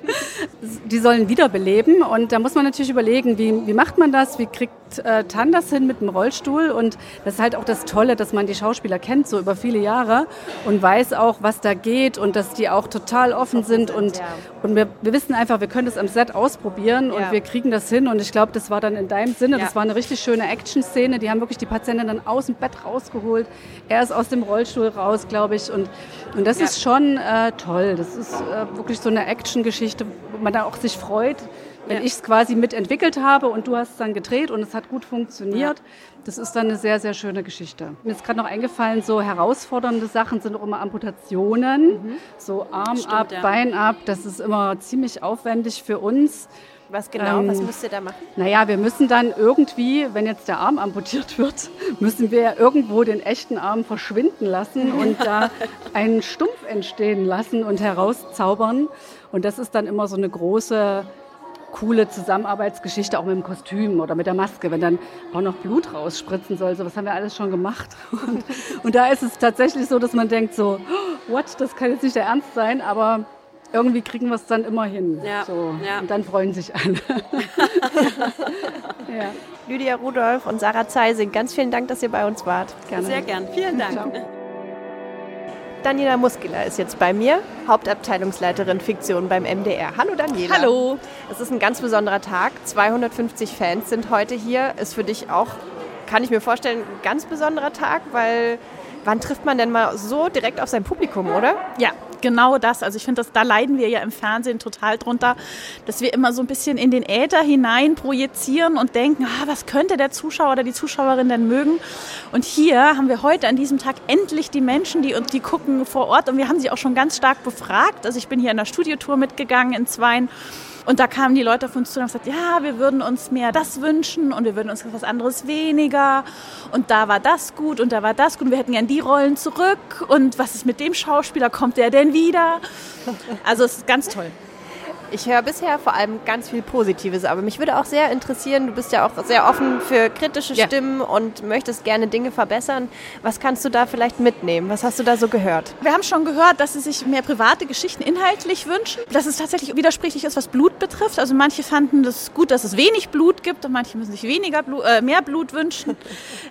Die sollen wiederbeleben und da muss man natürlich überlegen, wie, wie macht man das, wie kriegt äh, Tan das hin mit dem Rollstuhl. Und das ist halt auch das Tolle, dass man die Schauspieler kennt, so über viele Jahre und weiß auch, was da geht und dass die auch total offen sind. Und, und wir, wir wissen einfach, wir können das am Set ausprobieren und Ja. wir kriegen das hin. Und ich glaube, das war dann in deinem Sinne, Ja. das war eine richtig schöne Action-Szene, die haben wirklich die Patientin dann aus dem Bett rausgeholt, er ist aus dem Rollstuhl raus, glaube ich. Und, und das Ja. ist schon äh, toll, das ist äh, wirklich so eine Action-Geschichte, wo man da auch sich freut, wenn Ja. ich es quasi mitentwickelt habe und du hast es dann gedreht und es hat gut funktioniert. Das ist dann eine sehr, sehr schöne Geschichte. Mir ist gerade noch eingefallen, so herausfordernde Sachen sind auch immer Amputationen. So Arm Stimmt, ab, ja. Bein ab. Das ist immer ziemlich aufwendig für uns. Was genau, Ähm, was müsst ihr da machen? Naja, wir müssen dann irgendwie, wenn jetzt der Arm amputiert wird, <laughs> müssen wir ja irgendwo den echten Arm verschwinden lassen und da <laughs> einen Stumpf entstehen lassen und herauszaubern. Und das ist dann immer so eine große, coole Zusammenarbeitsgeschichte, auch mit dem Kostüm oder mit der Maske, wenn dann auch noch Blut rausspritzen soll. So was haben wir alles schon gemacht. <laughs> Und, und da ist es tatsächlich so, dass man denkt so, what, das kann jetzt nicht der Ernst sein, aber irgendwie kriegen wir es dann immer hin. Ja, So. ja. Und dann freuen sich alle. <laughs> ja. Lydia Rudolph und Sarah Zeising, ganz vielen Dank, dass ihr bei uns wart. Gerne. Sehr gern. Vielen Dank. Ciao. Daniela Muskela ist jetzt bei mir, Hauptabteilungsleiterin Fiktion beim MDR. Hallo Daniela. Hallo. Es ist ein ganz besonderer Tag. 250 Fans sind heute hier. Ist für dich auch, kann ich mir vorstellen, ein ganz besonderer Tag, weil wann trifft man denn mal so direkt auf sein Publikum, oder? Ja, genau das. Also ich finde, da leiden wir ja im Fernsehen total drunter, dass wir immer so ein bisschen in den Äther hinein projizieren und denken, ah, was könnte der Zuschauer oder die Zuschauerin denn mögen? Und hier haben wir heute an diesem Tag endlich die Menschen, die, und die gucken vor Ort und wir haben sie auch schon ganz stark befragt. Also ich bin hier in der Studiotour mitgegangen in Zweien Und da kamen die Leute auf uns zu und haben gesagt, ja, wir würden uns mehr das wünschen und wir würden uns was anderes weniger. Und da war das gut und da war das gut und wir hätten gern die Rollen zurück. Und was ist mit dem Schauspieler? Kommt der denn wieder? Also es ist ganz toll. Ich höre bisher vor allem ganz viel Positives, aber mich würde auch sehr interessieren, du bist ja auch sehr offen für kritische Ja. Stimmen und möchtest gerne Dinge verbessern. Was kannst du da vielleicht mitnehmen? Was hast du da so gehört? Wir haben schon gehört, dass sie sich mehr private Geschichten inhaltlich wünschen. Dass es tatsächlich widersprüchlich ist, was Blut betrifft. Also manche fanden das gut, dass es wenig Blut gibt und manche müssen sich weniger Blut, äh, mehr Blut wünschen.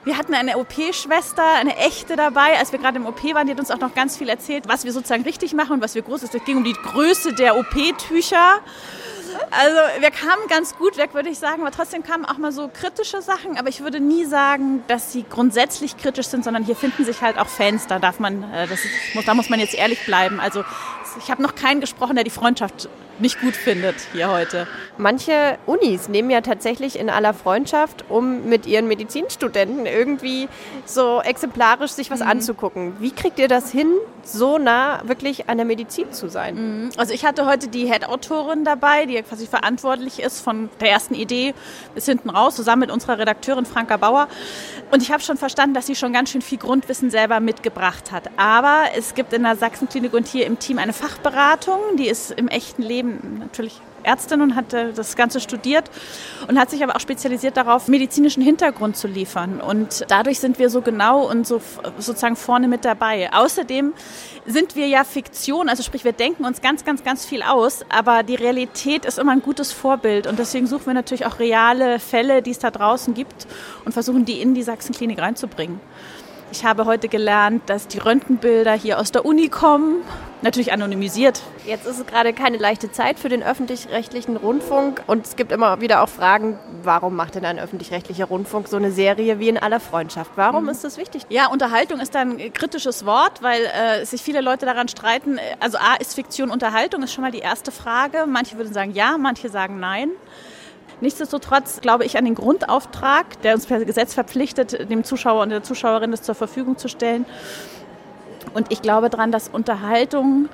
Wir hatten eine OP-Schwester, eine echte dabei. Als wir gerade im OP waren, die hat uns auch noch ganz viel erzählt, was wir sozusagen richtig machen und was wir groß ist. Es ging um die Größe der OP-Tücher. Also wir kamen ganz gut weg, würde ich sagen, aber trotzdem kamen auch mal so kritische Sachen. Aber ich würde nie sagen, dass sie grundsätzlich kritisch sind, sondern hier finden sich halt auch Fans. Da darf man, äh, das ist, da muss man jetzt ehrlich bleiben. Also ich habe noch keinen gesprochen, der die Freundschaft nicht gut findet hier heute. Manche Unis nehmen ja tatsächlich in aller Freundschaft, um mit ihren Medizinstudenten irgendwie so exemplarisch sich was anzugucken. Wie kriegt ihr das hin, so nah wirklich an der Medizin zu sein. Also ich hatte heute die Head-Autorin dabei, die quasi verantwortlich ist von der ersten Idee bis hinten raus, zusammen mit unserer Redakteurin Franka Bauer. Und ich habe schon verstanden, dass sie schon ganz schön viel Grundwissen selber mitgebracht hat. Aber es gibt in der Sachsenklinik und hier im Team eine Fachberatung, die ist im echten Leben natürlich Ärztin und hat äh, das Ganze studiert und hat sich aber auch spezialisiert darauf, medizinischen Hintergrund zu liefern. Und dadurch sind wir so genau und so sozusagen vorne mit dabei. Außerdem sind wir ja Fiktion, also sprich, wir denken uns ganz, ganz, ganz viel aus, aber die Realität ist immer ein gutes Vorbild und deswegen suchen wir natürlich auch reale Fälle, die es da draußen gibt und versuchen, die in die Sachsenklinik reinzubringen. Ich habe heute gelernt, dass die Röntgenbilder hier aus der Uni kommen, natürlich anonymisiert. Jetzt ist es gerade keine leichte Zeit für den öffentlich-rechtlichen Rundfunk und es gibt immer wieder auch Fragen, warum macht denn ein öffentlich-rechtlicher Rundfunk so eine Serie wie in aller Freundschaft? Warum Mhm. ist das wichtig? Ja, Unterhaltung ist ein kritisches Wort, weil äh, sich viele Leute daran streiten. Also A, ist Fiktion Unterhaltung, ist schon mal die erste Frage. Manche würden sagen ja, manche sagen nein. Nichtsdestotrotz glaube ich an den Grundauftrag, der uns per Gesetz verpflichtet, dem Zuschauer und der Zuschauerin das zur Verfügung zu stellen. Und ich glaube daran, dass Unterhaltung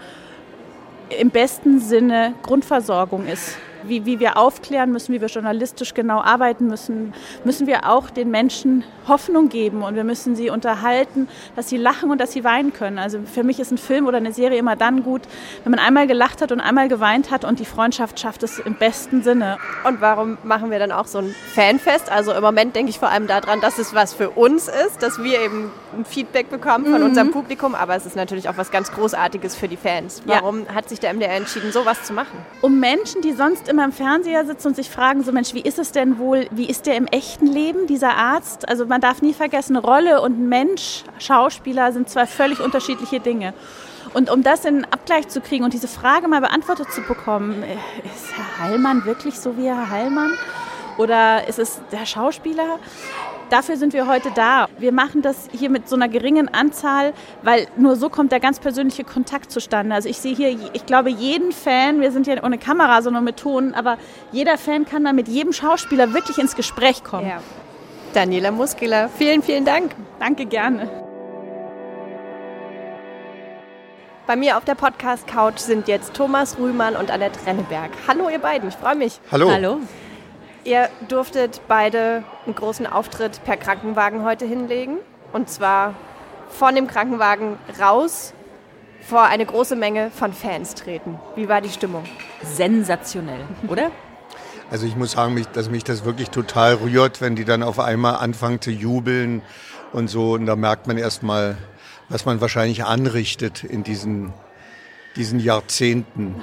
im besten Sinne Grundversorgung ist. Wie, wie wir aufklären müssen, wie wir journalistisch genau arbeiten müssen, müssen wir auch den Menschen Hoffnung geben und wir müssen sie unterhalten, dass sie lachen und dass sie weinen können. Also für mich ist ein Film oder eine Serie immer dann gut, wenn man einmal gelacht hat und einmal geweint hat und die Freundschaft schafft es im besten Sinne. Und warum machen wir dann auch so ein Fanfest? Also im Moment denke ich vor allem daran, dass es was für uns ist, dass wir eben ein Feedback bekommen von Mhm. unserem Publikum, aber es ist natürlich auch was ganz Großartiges für die Fans. Ja. Warum hat sich der MDR entschieden, sowas zu machen? um Menschen, die sonst immer im Fernseher sitzen und sich fragen, so Mensch, wie ist es denn wohl, wie ist der im echten Leben, dieser Arzt? Also man darf nie vergessen, Rolle und Mensch, Schauspieler sind zwei völlig unterschiedliche Dinge. Und um das in Abgleich zu kriegen und diese Frage mal beantwortet zu bekommen, äh, ist Herr Heilmann wirklich so wie Herr Heilmann? Oder ist es der Schauspieler? Dafür sind wir heute da. Wir machen das hier mit so einer geringen Anzahl, weil nur so kommt der ganz persönliche Kontakt zustande. Also ich sehe hier, ich glaube, jeden Fan, wir sind ja ohne Kamera, sondern mit Ton, aber jeder Fan kann mal mit jedem Schauspieler wirklich ins Gespräch kommen. Ja. Daniela Muskeler, vielen, vielen Dank. Danke gerne. Bei mir auf der Podcast-Couch sind jetzt Thomas Rühmann und Annette Renneberg. Hallo ihr beiden, ich freue mich. Hallo. Hallo. Ihr durftet beide einen großen Auftritt per Krankenwagen heute hinlegen. Und zwar von dem Krankenwagen raus vor eine große Menge von Fans treten. Wie war die Stimmung? Sensationell, oder? Also ich muss sagen, dass mich das wirklich total rührt, wenn die dann auf einmal anfangen zu jubeln und so. Und da merkt man erstmal, was man wahrscheinlich anrichtet in diesen, diesen Jahrzehnten.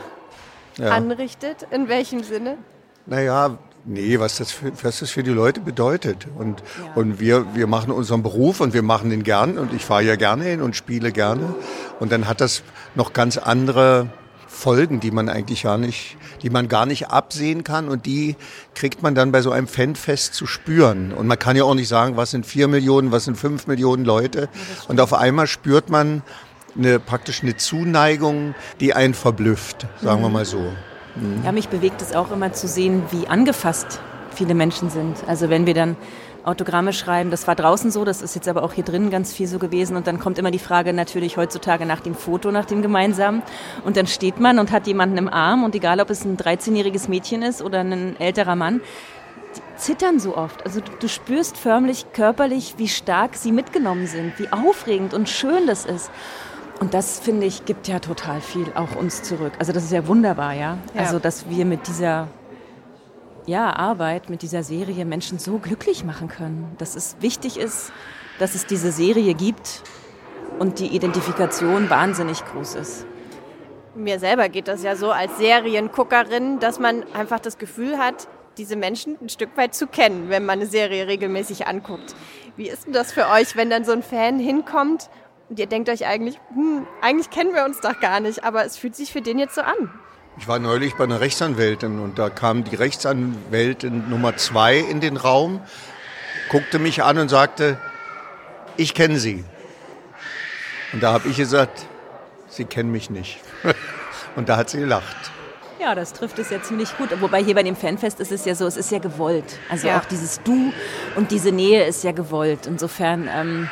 Ja. Anrichtet? In welchem Sinne? Naja, nee, was das, für, was das für die Leute bedeutet. Und, und wir, wir machen unseren Beruf und wir machen den gern und ich fahre ja gerne hin und spiele gerne. Und dann hat das noch ganz andere Folgen, die man eigentlich gar nicht, die man gar nicht absehen kann und die kriegt man dann bei so einem Fanfest zu spüren. Und man kann ja auch nicht sagen, was sind vier Millionen, was sind fünf Millionen Leute. Und auf einmal spürt man eine, praktisch eine Zuneigung, die einen verblüfft, sagen wir mal so. Mhm. Ja, mich bewegt es auch immer zu sehen, wie angefasst viele Menschen sind. Also wenn wir dann Autogramme schreiben, das war draußen so, das ist jetzt aber auch hier drin ganz viel so gewesen. Und dann kommt immer die Frage natürlich heutzutage nach dem Foto, nach dem gemeinsamen. Und dann steht man und hat jemanden im Arm und egal, ob es ein 13-jähriges Mädchen ist oder ein älterer Mann, die zittern so oft. Also du, du spürst förmlich körperlich, wie stark sie mitgenommen sind, wie aufregend und schön das ist. Und das, finde ich, gibt ja total viel auch uns zurück. Also das ist ja wunderbar, ja. Ja. Also, dass wir mit dieser ja, Arbeit, mit dieser Serie Menschen so glücklich machen können. Dass es wichtig ist, dass es diese Serie gibt und die Identifikation wahnsinnig groß ist. Mir selber geht das ja so als Serienguckerin, dass man einfach das Gefühl hat, diese Menschen ein Stück weit zu kennen, wenn man eine Serie regelmäßig anguckt. Wie ist denn das für euch, wenn dann so ein Fan hinkommt und ihr denkt euch eigentlich, hm, eigentlich kennen wir uns doch gar nicht, aber es fühlt sich für den jetzt so an? Ich war neulich bei einer Rechtsanwältin und da kam die Rechtsanwältin Nummer zwei in den Raum, guckte mich an und sagte, ich kenne Sie. Und da habe ich gesagt, Sie kennen mich nicht. <laughs> Und da hat sie gelacht. Ja, das trifft es ja ziemlich gut. Wobei hier bei dem Fanfest ist es ja so, es ist ja gewollt. Also Ja. auch dieses Du und diese Nähe ist ja gewollt. Insofern, ähm,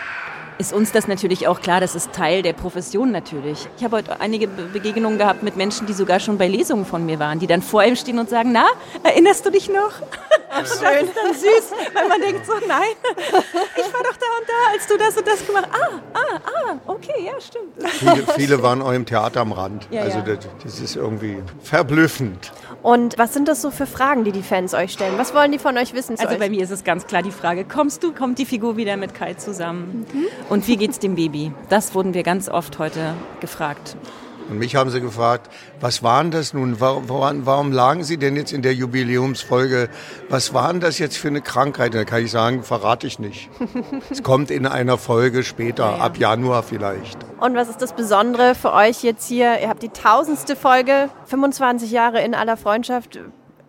ist uns das natürlich auch klar, das ist Teil der Profession natürlich. Ich habe heute einige Begegnungen gehabt mit Menschen, die sogar schon bei Lesungen von mir waren, die dann vor ihm stehen und sagen, na, erinnerst du dich noch? <laughs> Ach, schön. Das ist dann süß, weil man denkt so, nein, <laughs> ich war doch da und da, als du das und das gemacht hast. Ah, ah, ah, okay, ja, stimmt. Viele, viele waren auch im Theater am Rand. Ja, also ja. Das, das ist irgendwie verblüffend. Und was sind das so für Fragen, die die Fans euch stellen? Was wollen die von euch wissen? Also euch? bei mir ist es ganz klar die Frage, kommst du, kommt die Figur wieder mit Kai zusammen? Und wie geht's dem Baby? Das wurden wir ganz oft heute gefragt. Und mich haben sie gefragt, was waren das nun? Warum, warum lagen Sie denn jetzt in der Jubiläumsfolge? Was waren das jetzt für eine Krankheit? Da kann ich sagen, verrate ich nicht. <laughs> Es kommt in einer Folge später, ab Januar vielleicht. Und was ist das Besondere für euch jetzt hier? Ihr habt die tausendste Folge, 25 Jahre in aller Freundschaft.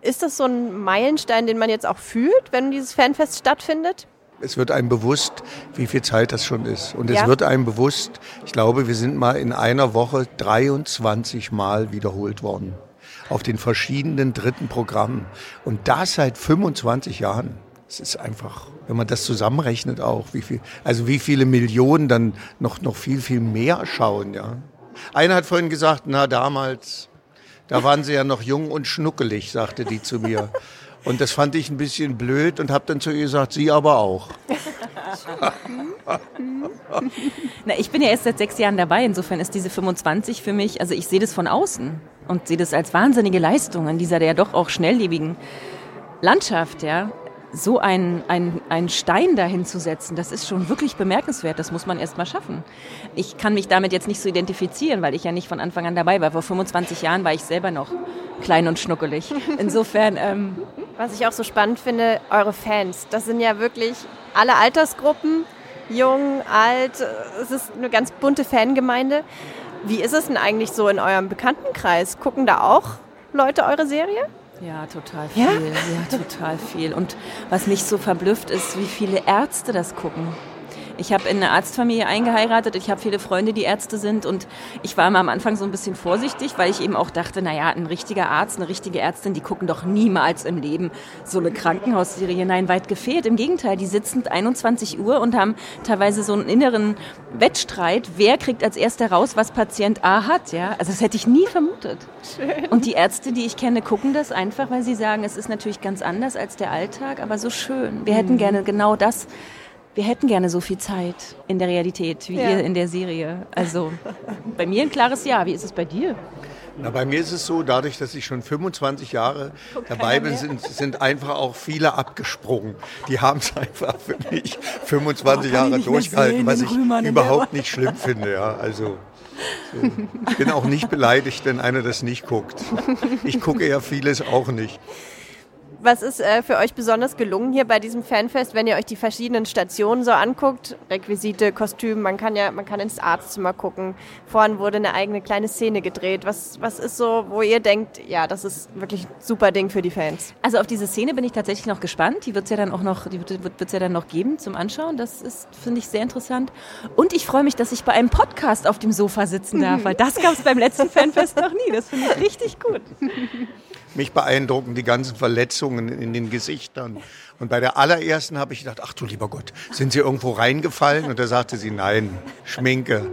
Ist das so ein Meilenstein, den man jetzt auch fühlt, wenn dieses Fanfest stattfindet? Es wird einem bewusst, wie viel Zeit das schon ist. Und es Ja. wird einem bewusst, ich glaube, wir sind mal in einer Woche 23 Mal wiederholt worden. Auf den verschiedenen dritten Programmen. Und das seit 25 Jahren. Es ist einfach, wenn man das zusammenrechnet auch, wie viel, also wie viele Millionen dann noch, noch viel, viel mehr schauen, ja. Einer hat vorhin gesagt, na, damals, da waren sie ja noch jung und schnuckelig, sagte die zu mir. <laughs> Und das fand ich ein bisschen blöd und habe dann zu ihr gesagt, sie aber auch. <laughs> Na, ich bin ja erst seit sechs Jahren dabei, insofern ist diese 25 für mich, also ich sehe das von außen und sehe das als wahnsinnige Leistung in dieser ja doch auch schnelllebigen Landschaft, ja. So ein, ein, ein Stein dahin zu setzen, das ist schon wirklich bemerkenswert. Das muss man erst mal schaffen. Ich kann mich damit jetzt nicht so identifizieren, weil ich ja nicht von Anfang an dabei war. Vor 25 Jahren war ich selber noch klein und schnuckelig. Insofern, ähm, Was ich auch so spannend finde, eure Fans. Das sind ja wirklich alle Altersgruppen, jung, alt. Es ist eine ganz bunte Fangemeinde. Wie ist es denn eigentlich so in eurem Bekanntenkreis? Gucken da auch Leute eure Serie? Ja, total viel. Ja? Ja? total viel. Und was mich so verblüfft ist, wie viele Ärzte das gucken. Ich habe in eine Arztfamilie eingeheiratet. Ich habe viele Freunde, die Ärzte sind. Und ich war immer am Anfang so ein bisschen vorsichtig, weil ich eben auch dachte, naja, ein richtiger Arzt, eine richtige Ärztin, die gucken doch niemals im Leben so eine Krankenhausserie. Nein, weit gefehlt. Im Gegenteil, die sitzen 21 Uhr und haben teilweise so einen inneren Wettstreit. Wer kriegt als erster raus, was Patient A hat? Ja, also das hätte ich nie vermutet. Schön. Und die Ärzte, die ich kenne, gucken das einfach, weil sie sagen, es ist natürlich ganz anders als der Alltag, aber so schön. Wir hätten Mhm. gerne genau das. Wir hätten gerne so viel Zeit in der Realität wie Ja. ihr in der Serie. Also bei mir ein klares Ja. Wie ist es bei dir? Na, bei mir ist es so, dadurch, dass ich schon 25 Jahre Guckt dabei bin, sind, sind einfach auch viele abgesprungen. Die haben es <laughs> einfach für mich 25 Oh, Jahre durchgehalten, sehen, was ich Rühmann überhaupt nicht schlimm finde. Ja, also so. ich bin auch nicht beleidigt, wenn einer das nicht guckt. Ich gucke ja vieles auch nicht. Was ist äh, für euch besonders gelungen hier bei diesem Fanfest, wenn ihr euch die verschiedenen Stationen so anguckt? Requisite, Kostüm, man kann ja, man kann ins Arztzimmer gucken. Vorhin wurde eine eigene kleine Szene gedreht. Was, was ist so, wo ihr denkt, ja, das ist wirklich ein super Ding für die Fans? Also auf diese Szene bin ich tatsächlich noch gespannt. Die wird es ja dann auch noch, die wird es ja dann noch geben zum Anschauen. Das ist, finde ich, sehr interessant. Und ich freue mich, dass ich bei einem Podcast auf dem Sofa sitzen darf, weil das gab es beim letzten <laughs> Fanfest noch nie. Das finde ich richtig gut. <laughs> Mich beeindrucken die ganzen Verletzungen in den Gesichtern. Und bei der allerersten habe ich gedacht, ach du lieber Gott, sind Sie irgendwo reingefallen? Und da sagte sie, nein, Schminke.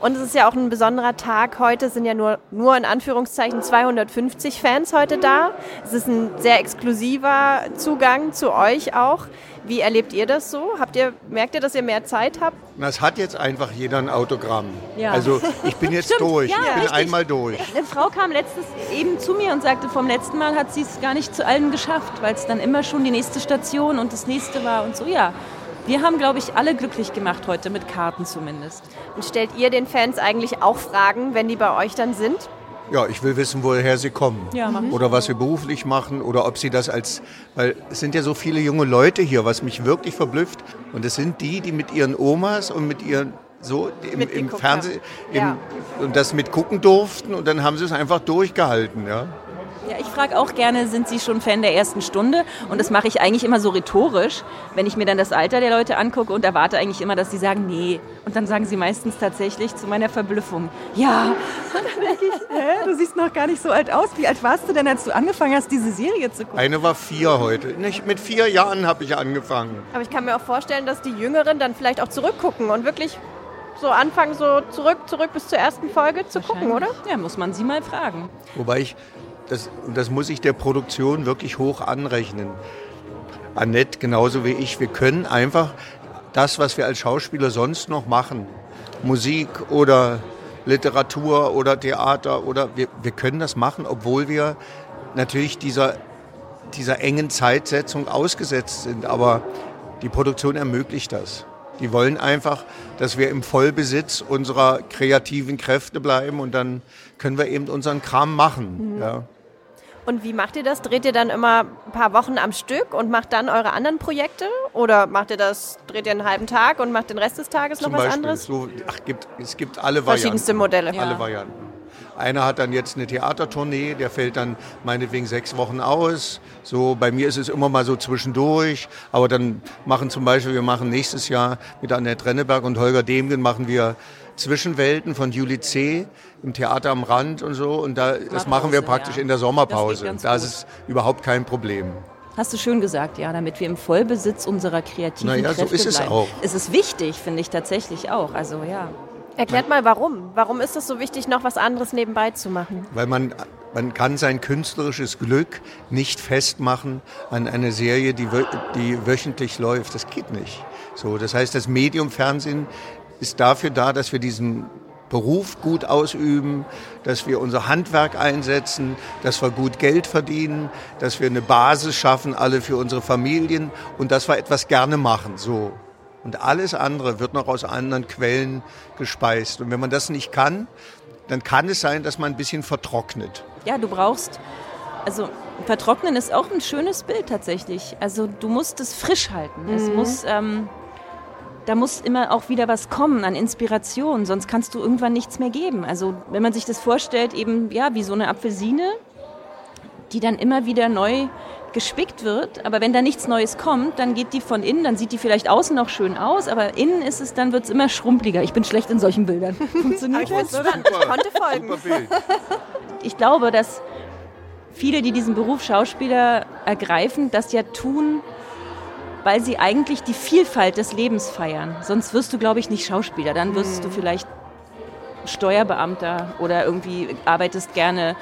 Und es ist ja auch ein besonderer Tag. Heute sind ja nur, nur in Anführungszeichen 250 Fans heute da. Es ist ein sehr exklusiver Zugang zu euch auch. Wie erlebt ihr das so? Habt ihr, merkt ihr, dass ihr mehr Zeit habt? Na, Es hat jetzt einfach jeder ein Autogramm. Ja. Also ich bin jetzt <laughs> Stimmt, durch. ja, ich bin richtig. einmal durch. Eine Frau kam letztes eben zu mir und sagte, vom letzten Mal hat sie es gar nicht zu allen geschafft, weil es dann immer schon die nächste Station und das nächste war und so. Ja, wir haben, glaube ich, alle glücklich gemacht heute, mit Karten zumindest. Und stellt ihr den Fans eigentlich auch Fragen, wenn die bei euch dann sind? Ja, ich will wissen, woher sie kommen. Ja. Oder was sie beruflich machen oder ob sie das als, weil es sind ja so viele junge Leute hier, was mich wirklich verblüfft. Und es sind die, die mit ihren Omas und mit ihren so im, im Fernsehen im, und das mitgucken durften und dann haben sie es einfach durchgehalten, ja. Ja, ich frage auch gerne, sind Sie schon Fan der ersten Stunde? Und das mache ich eigentlich immer so rhetorisch, wenn ich mir dann das Alter der Leute angucke und erwarte eigentlich immer, dass sie sagen, nee. Und dann sagen sie meistens tatsächlich zu meiner Verblüffung, ja. Und dann denke ich, hä, du siehst noch gar nicht so alt aus. Wie alt warst du denn, als du angefangen hast, diese Serie zu gucken? Eine war vier heute. Nicht, mit vier Jahren habe ich angefangen. Aber ich kann mir auch vorstellen, dass die Jüngeren dann vielleicht auch zurückgucken und wirklich so anfangen, so zurück, zurück bis zur ersten Folge zu gucken, oder? Ja, muss man sie mal fragen. Wobei ich, das, und das muss ich der Produktion wirklich hoch anrechnen. Annette genauso wie ich, wir können einfach das, was wir als Schauspieler sonst noch machen, Musik oder Literatur oder Theater oder wir, wir können das machen, obwohl wir natürlich dieser, dieser engen Zeitsetzung ausgesetzt sind. Aber die Produktion ermöglicht das. Die wollen einfach, dass wir im Vollbesitz unserer kreativen Kräfte bleiben und dann können wir eben unseren Kram machen. Mhm. Ja. Und wie macht ihr das? Dreht ihr dann immer ein paar Wochen am Stück und macht dann eure anderen Projekte? Oder macht ihr das, dreht ihr einen halben Tag und macht den Rest des Tages Zum noch was Beispiel anderes? So, ach, gibt, es gibt alle Varianten. Verschiedenste Modelle. Alle Ja. Varianten. Einer hat dann jetzt eine Theatertournee, der fällt dann meinetwegen sechs Wochen aus. So, bei mir ist es immer mal so zwischendurch. Aber dann machen zum Beispiel, wir machen nächstes Jahr mit Annette Renneberg und Holger Demgen machen wir Zwischenwelten von Julie C. im Theater am Rand und so. Und da, das machen wir praktisch ja. in der Sommerpause. Da ist es überhaupt kein Problem. Hast du schön gesagt, ja, damit wir im Vollbesitz unserer kreativen Na ja, so Kräfte ist es bleiben. auch. Es ist wichtig, finde ich tatsächlich auch. Also ja. Erklärt mal warum. Warum ist es so wichtig, noch was anderes nebenbei zu machen? Weil man, man kann sein künstlerisches Glück nicht festmachen an eine Serie, die, wö die wöchentlich läuft. Das geht nicht. So, das heißt, das Medium Fernsehen ist dafür da, dass wir diesen Beruf gut ausüben, dass wir unser Handwerk einsetzen, dass wir gut Geld verdienen, dass wir eine Basis schaffen, alle für unsere Familien und dass wir etwas gerne machen. So. Und alles andere wird noch aus anderen Quellen gespeist. Und wenn man das nicht kann, dann kann es sein, dass man ein bisschen vertrocknet. Ja, du brauchst, also vertrocknen ist auch ein schönes Bild tatsächlich. Also du musst es frisch halten. Es Mhm. muss, ähm, da muss immer auch wieder was kommen an Inspiration, sonst kannst du irgendwann nichts mehr geben. Also wenn man sich das vorstellt, eben ja wie so eine Apfelsine, die dann immer wieder neu gespickt wird, aber wenn da nichts Neues kommt, dann geht die von innen, dann sieht die vielleicht außen noch schön aus, aber innen ist es, dann wird es immer schrumpeliger. Ich bin schlecht in solchen Bildern. <laughs> Funktioniert das, spannend. Ich konnte folgen. Super ich glaube, dass viele, die diesen Beruf Schauspieler ergreifen, das ja tun, weil sie eigentlich die Vielfalt des Lebens feiern. Sonst wirst du, glaube ich, nicht Schauspieler. Dann wirst du vielleicht Steuerbeamter oder irgendwie arbeitest gerne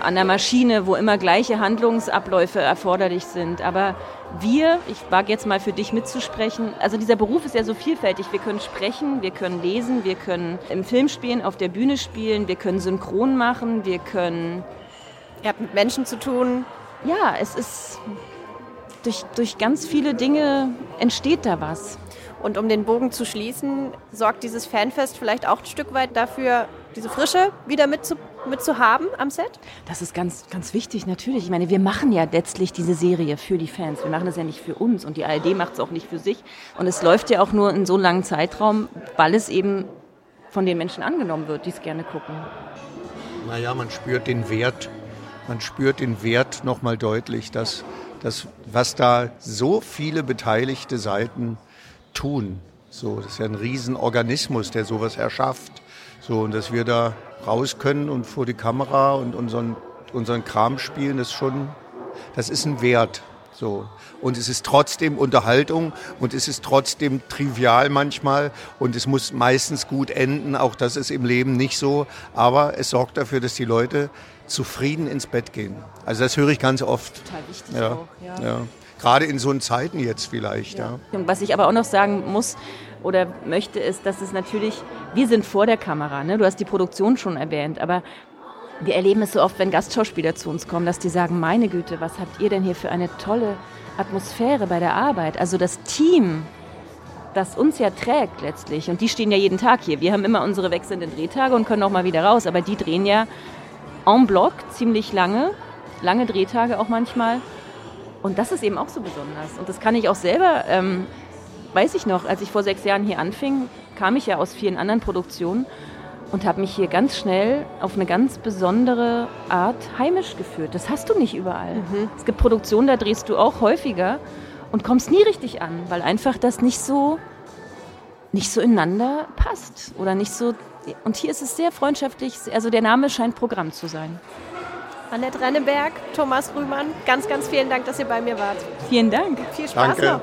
an der Maschine, wo immer gleiche Handlungsabläufe erforderlich sind. Aber wir, ich wage jetzt mal für dich mitzusprechen, also dieser Beruf ist ja so vielfältig. Wir können sprechen, wir können lesen, wir können im Film spielen, auf der Bühne spielen, wir können synchron machen, wir können... Ihr habt mit Menschen zu tun. Ja, es ist... Durch, durch ganz viele Dinge entsteht da was. Und um den Bogen zu schließen, sorgt dieses Fanfest vielleicht auch ein Stück weit dafür, diese Frische wieder mit zu, mit zu haben am Set? Das ist ganz, ganz wichtig, natürlich. Ich meine, wir machen ja letztlich diese Serie für die Fans. Wir machen das ja nicht für uns und die ARD macht es auch nicht für sich. Und es läuft ja auch nur in so einem langen Zeitraum, weil es eben von den Menschen angenommen wird, die es gerne gucken. Naja, man spürt den Wert, man spürt den Wert nochmal deutlich, dass, dass was da so viele beteiligte Seiten tun. So, das ist ja ein Riesenorganismus, der sowas erschafft. So, und dass wir da raus können und vor die Kamera und unseren, unseren Kram spielen, das ist schon, das ist ein Wert. So. Und es ist trotzdem Unterhaltung und es ist trotzdem trivial manchmal und es muss meistens gut enden. Auch das ist im Leben nicht so. Aber es sorgt dafür, dass die Leute zufrieden ins Bett gehen. Also das höre ich ganz oft. Total wichtig ja. auch, ja. ja. Gerade in so Zeiten jetzt vielleicht. Ja. Und was ich aber auch noch sagen muss oder möchte, ist, dass es natürlich, wir sind vor der Kamera, ne? du hast die Produktion schon erwähnt, aber wir erleben es so oft, wenn Gastschauspieler zu uns kommen, dass die sagen, meine Güte, was habt ihr denn hier für eine tolle Atmosphäre bei der Arbeit? Also das Team, das uns ja trägt letztlich, und die stehen ja jeden Tag hier. Wir haben immer unsere wechselnden Drehtage und können auch mal wieder raus, aber die drehen ja en bloc ziemlich lange, lange Drehtage auch manchmal. Und das ist eben auch so besonders. Und das kann ich auch selber, ähm, weiß ich noch, als ich vor sechs Jahren hier anfing, kam ich ja aus vielen anderen Produktionen. und habe mich hier ganz schnell auf eine ganz besondere Art heimisch gefühlt. Das hast du nicht überall. Mhm. Es gibt Produktionen, da drehst du auch häufiger und kommst nie richtig an, weil einfach das nicht so nicht so ineinander passt oder nicht so und hier ist es sehr freundschaftlich, also der Name scheint Programm zu sein. Annette Renneberg, Thomas Rühmann, ganz, ganz vielen Dank, dass ihr bei mir wart. Vielen Dank. Viel Spaß Danke. noch.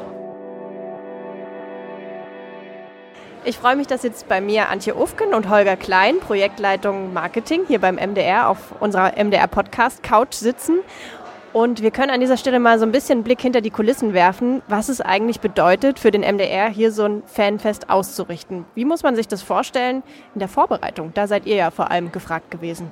Ich freue mich, dass jetzt bei mir Antje Ufken und Holger Klein, Projektleitung Marketing, hier beim MDR auf unserer MDR Podcast Couch sitzen. Und wir können an dieser Stelle mal so ein bisschen Blick hinter die Kulissen werfen, was es eigentlich bedeutet, für den MDR hier so ein Fanfest auszurichten. Wie muss man sich das vorstellen in der Vorbereitung? Da seid ihr ja vor allem gefragt gewesen.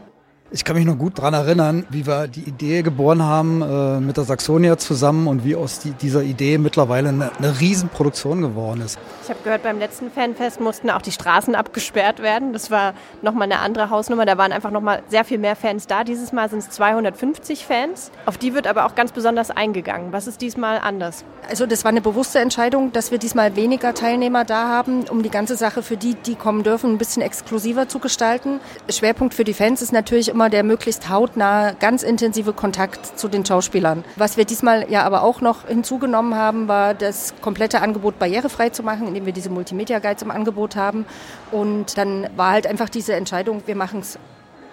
Ich kann mich noch gut daran erinnern, wie wir die Idee geboren haben äh, mit der Saxonia zusammen und wie aus die, dieser Idee mittlerweile eine, eine Riesenproduktion geworden ist. Ich habe gehört, beim letzten Fanfest mussten auch die Straßen abgesperrt werden. Das war nochmal eine andere Hausnummer. Da waren einfach nochmal sehr viel mehr Fans da. Dieses Mal sind es 250 Fans. Auf die wird aber auch ganz besonders eingegangen. Was ist diesmal anders? Also das war eine bewusste Entscheidung, dass wir diesmal weniger Teilnehmer da haben, um die ganze Sache für die, die kommen dürfen, ein bisschen exklusiver zu gestalten. Schwerpunkt für die Fans ist natürlich immer der möglichst hautnah, ganz intensive Kontakt zu den Schauspielern. Was wir diesmal ja aber auch noch hinzugenommen haben, war das komplette Angebot barrierefrei zu machen, indem wir diese Multimedia Guides im Angebot haben. Und dann war halt einfach diese Entscheidung, wir machen es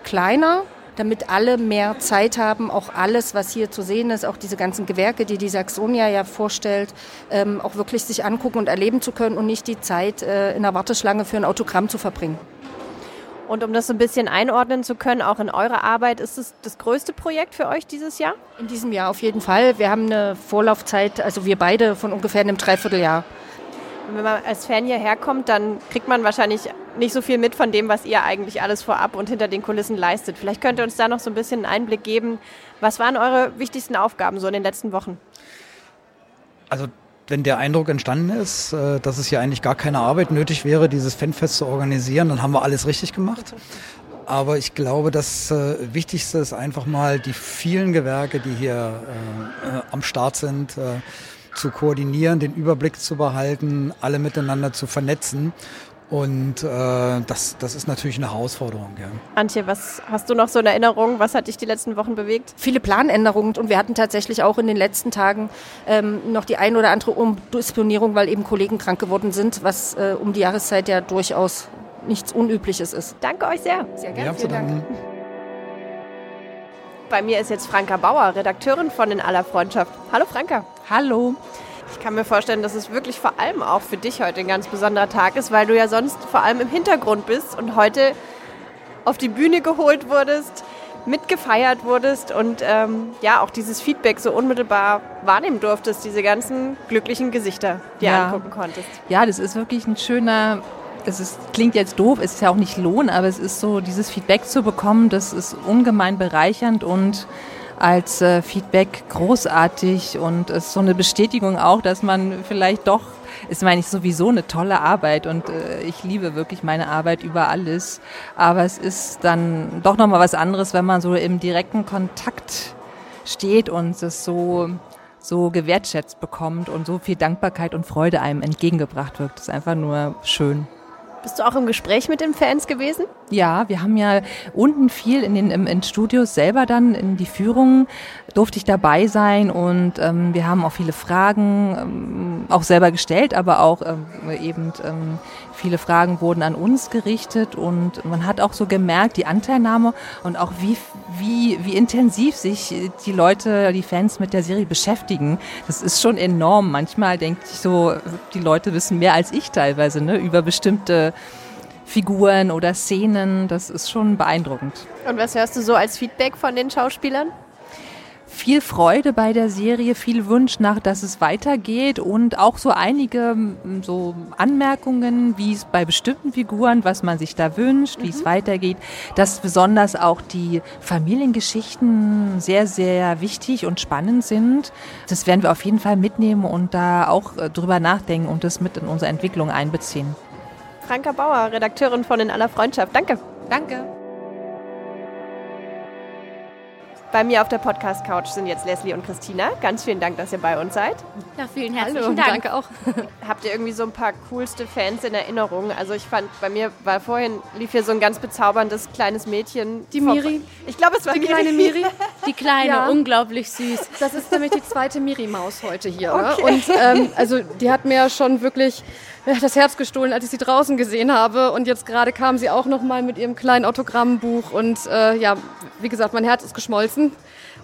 kleiner, damit alle mehr Zeit haben, auch alles, was hier zu sehen ist, auch diese ganzen Gewerke, die die Saxonia ja vorstellt, ähm, auch wirklich sich angucken und erleben zu können und nicht die Zeit äh, in der Warteschlange für ein Autogramm zu verbringen. Und um das so ein bisschen einordnen zu können, auch in eurer Arbeit, ist es das größte Projekt für euch dieses Jahr? In diesem Jahr auf jeden Fall. Wir haben eine Vorlaufzeit, also wir beide von ungefähr einem Dreivierteljahr. wenn man als Fan hierher kommt, dann kriegt man wahrscheinlich nicht so viel mit von dem, was ihr eigentlich alles vorab und hinter den Kulissen leistet. Vielleicht könnt ihr uns da noch so ein bisschen einen Einblick geben. Was waren eure wichtigsten Aufgaben so in den letzten Wochen? Also wenn der Eindruck entstanden ist, äh, dass es hier eigentlich gar keine Arbeit nötig wäre, dieses Fanfest zu organisieren, dann haben wir alles richtig gemacht. Aber ich glaube, das äh, Wichtigste ist einfach mal die vielen Gewerke, die hier äh, am Start sind, zu koordinieren, den Überblick zu behalten, alle miteinander zu vernetzen und äh, das, das ist natürlich eine Herausforderung. Ja. Antje, was hast du noch so in Erinnerung? Was hat dich die letzten Wochen bewegt? Viele Planänderungen und wir hatten tatsächlich auch in den letzten Tagen ähm, noch die ein oder andere Umdisponierung, weil eben Kollegen krank geworden sind, was äh, um die Jahreszeit ja durchaus nichts Unübliches ist. Danke euch sehr. Sehr gerne. Ja, Vielen Dank. Bei mir ist jetzt Franka Bauer, Redakteurin von In aller Freundschaft. Hallo Franka. Hallo. Ich kann mir vorstellen, dass es wirklich vor allem auch für dich heute ein ganz besonderer Tag ist, weil du ja sonst vor allem im Hintergrund bist und heute auf die Bühne geholt wurdest, mitgefeiert wurdest und ähm, ja auch dieses Feedback so unmittelbar wahrnehmen durftest, diese ganzen glücklichen Gesichter, die ja. angucken konntest. Ja, das ist wirklich ein schöner es ist, klingt jetzt doof, es ist ja auch nicht Lohn, aber es ist so, dieses Feedback zu bekommen, das ist ungemein bereichernd und als äh, Feedback großartig und es ist so eine Bestätigung auch, dass man vielleicht doch, ist meine ich sowieso eine tolle Arbeit und äh, ich liebe wirklich meine Arbeit über alles, aber es ist dann doch nochmal was anderes, wenn man so im direkten Kontakt steht und es so so gewertschätzt bekommt und so viel Dankbarkeit und Freude einem entgegengebracht wird. Das ist einfach nur schön. Bist du auch im Gespräch mit den Fans gewesen? Ja, wir haben ja unten viel in den in Studios selber dann in die Führung durfte ich dabei sein und ähm, wir haben auch viele Fragen ähm, auch selber gestellt, aber auch ähm, eben ähm, viele Fragen wurden an uns gerichtet und man hat auch so gemerkt, die Anteilnahme und auch wie, wie, wie intensiv sich die Leute, die Fans mit der Serie beschäftigen. Das ist schon enorm. Manchmal denke ich so, die Leute wissen mehr als ich teilweise ne, über bestimmte Figuren oder Szenen. Das ist schon beeindruckend. Und was hörst du so als Feedback von den Schauspielern? Viel Freude bei der Serie, viel Wunsch nach, dass es weitergeht und auch so einige so Anmerkungen, wie es bei bestimmten Figuren, was man sich da wünscht, mhm. wie es mhm. weitergeht, dass besonders auch die Familiengeschichten sehr, sehr wichtig und spannend sind. Das werden wir auf jeden Fall mitnehmen und da auch äh, drüber nachdenken und das mit in unsere Entwicklung einbeziehen. Franka Bauer, Redakteurin von In aller Freundschaft. Danke. Danke. Bei mir auf der Podcast-Couch sind jetzt Leslie und Christina. Ganz vielen Dank, dass ihr bei uns seid. Ja, vielen herzlichen Hallo, Dank. danke auch. <laughs> Habt ihr irgendwie so ein paar coolste Fans in Erinnerung? Also ich fand, bei mir war vorhin, lief hier so ein ganz bezauberndes kleines Mädchen. Die vor- Miri. Ich glaube, es war Die Miri. kleine Miri. Die kleine, Ja. unglaublich süß. <laughs> Das ist nämlich die zweite Miri-Maus heute hier. Okay. Ne? Und ähm, also die hat mir ja schon wirklich das Herz gestohlen, als ich sie draußen gesehen habe. Und jetzt gerade kam sie auch noch mal mit ihrem kleinen Autogrammbuch. Und äh, ja, wie gesagt, mein Herz ist geschmolzen.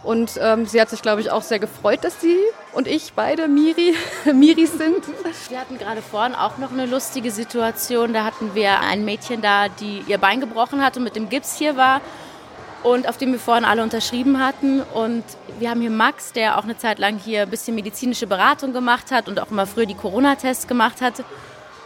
Und ähm, sie hat sich, glaube ich, auch sehr gefreut, dass sie und ich beide Miri, <laughs> Miris sind. Wir hatten gerade vorhin auch noch eine lustige Situation. Da hatten wir ein Mädchen da, die ihr Bein gebrochen hat und mit dem Gips hier war und auf dem wir vorhin alle unterschrieben hatten. Und wir haben hier Max, der auch eine Zeit lang hier ein bisschen medizinische Beratung gemacht hat und auch immer früher die Corona-Tests gemacht hat.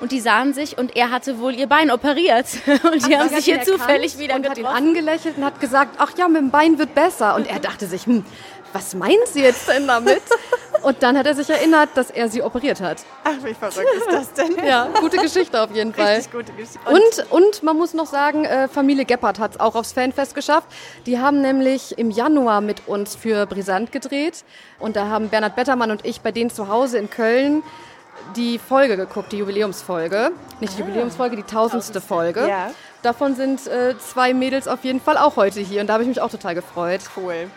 Und die sahen sich und er hatte wohl ihr Bein operiert. <laughs> Und die Ach, haben sich hier zufällig wieder und hat ihn getroffen. angelächelt und hat gesagt, ach ja, mit dem Bein wird besser. Und er dachte sich, hm, was meint sie jetzt denn damit? <laughs> Und dann hat er sich erinnert, dass er sie operiert hat. Ach, wie verrückt ist das denn? <laughs> Ja, gute Geschichte auf jeden Fall. Richtig gute Geschichte. Und, und man muss noch sagen, äh, Familie Gebhardt hat es auch aufs Fanfest geschafft. Die haben nämlich im Januar mit uns für Brisant gedreht. Und da haben Bernhard Bettermann und ich bei denen zu Hause in Köln die Folge geguckt, die Jubiläumsfolge. Nicht die Jubiläumsfolge, die tausendste Folge. Ja. Davon sind äh, zwei Mädels auf jeden Fall auch heute hier. Und da habe ich mich auch total gefreut. Cool.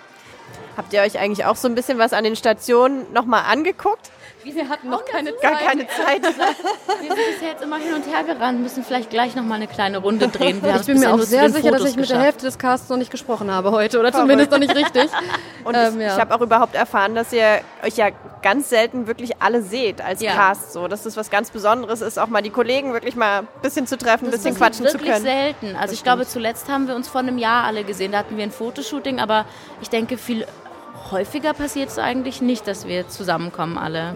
Habt ihr euch eigentlich auch so ein bisschen was an den Stationen nochmal angeguckt? Wir hatten noch keine Gar keine Zeit. <laughs> Wir sind bisher jetzt immer hin und her gerannt, müssen vielleicht gleich noch mal eine kleine Runde drehen. <laughs> Wir Ich bin mir auch sehr sicher, dass Fotos ich mit der geschafft. Hälfte des Casts noch nicht gesprochen habe heute. Oder zumindest noch nicht richtig. <laughs> Und Ähm, ich, ja. ich habe auch überhaupt erfahren, dass ihr euch ja ganz selten wirklich alle seht als Ja. Cast. So, dass das was ganz Besonderes ist, auch mal die Kollegen wirklich mal ein bisschen zu treffen, ein Das bisschen quatschen zu wirklich können. selten. Also ich glaube, zuletzt haben wir uns vor einem Jahr alle gesehen. Da hatten wir ein Fotoshooting, aber ich denke, viel häufiger passiert es eigentlich nicht, dass wir zusammenkommen alle.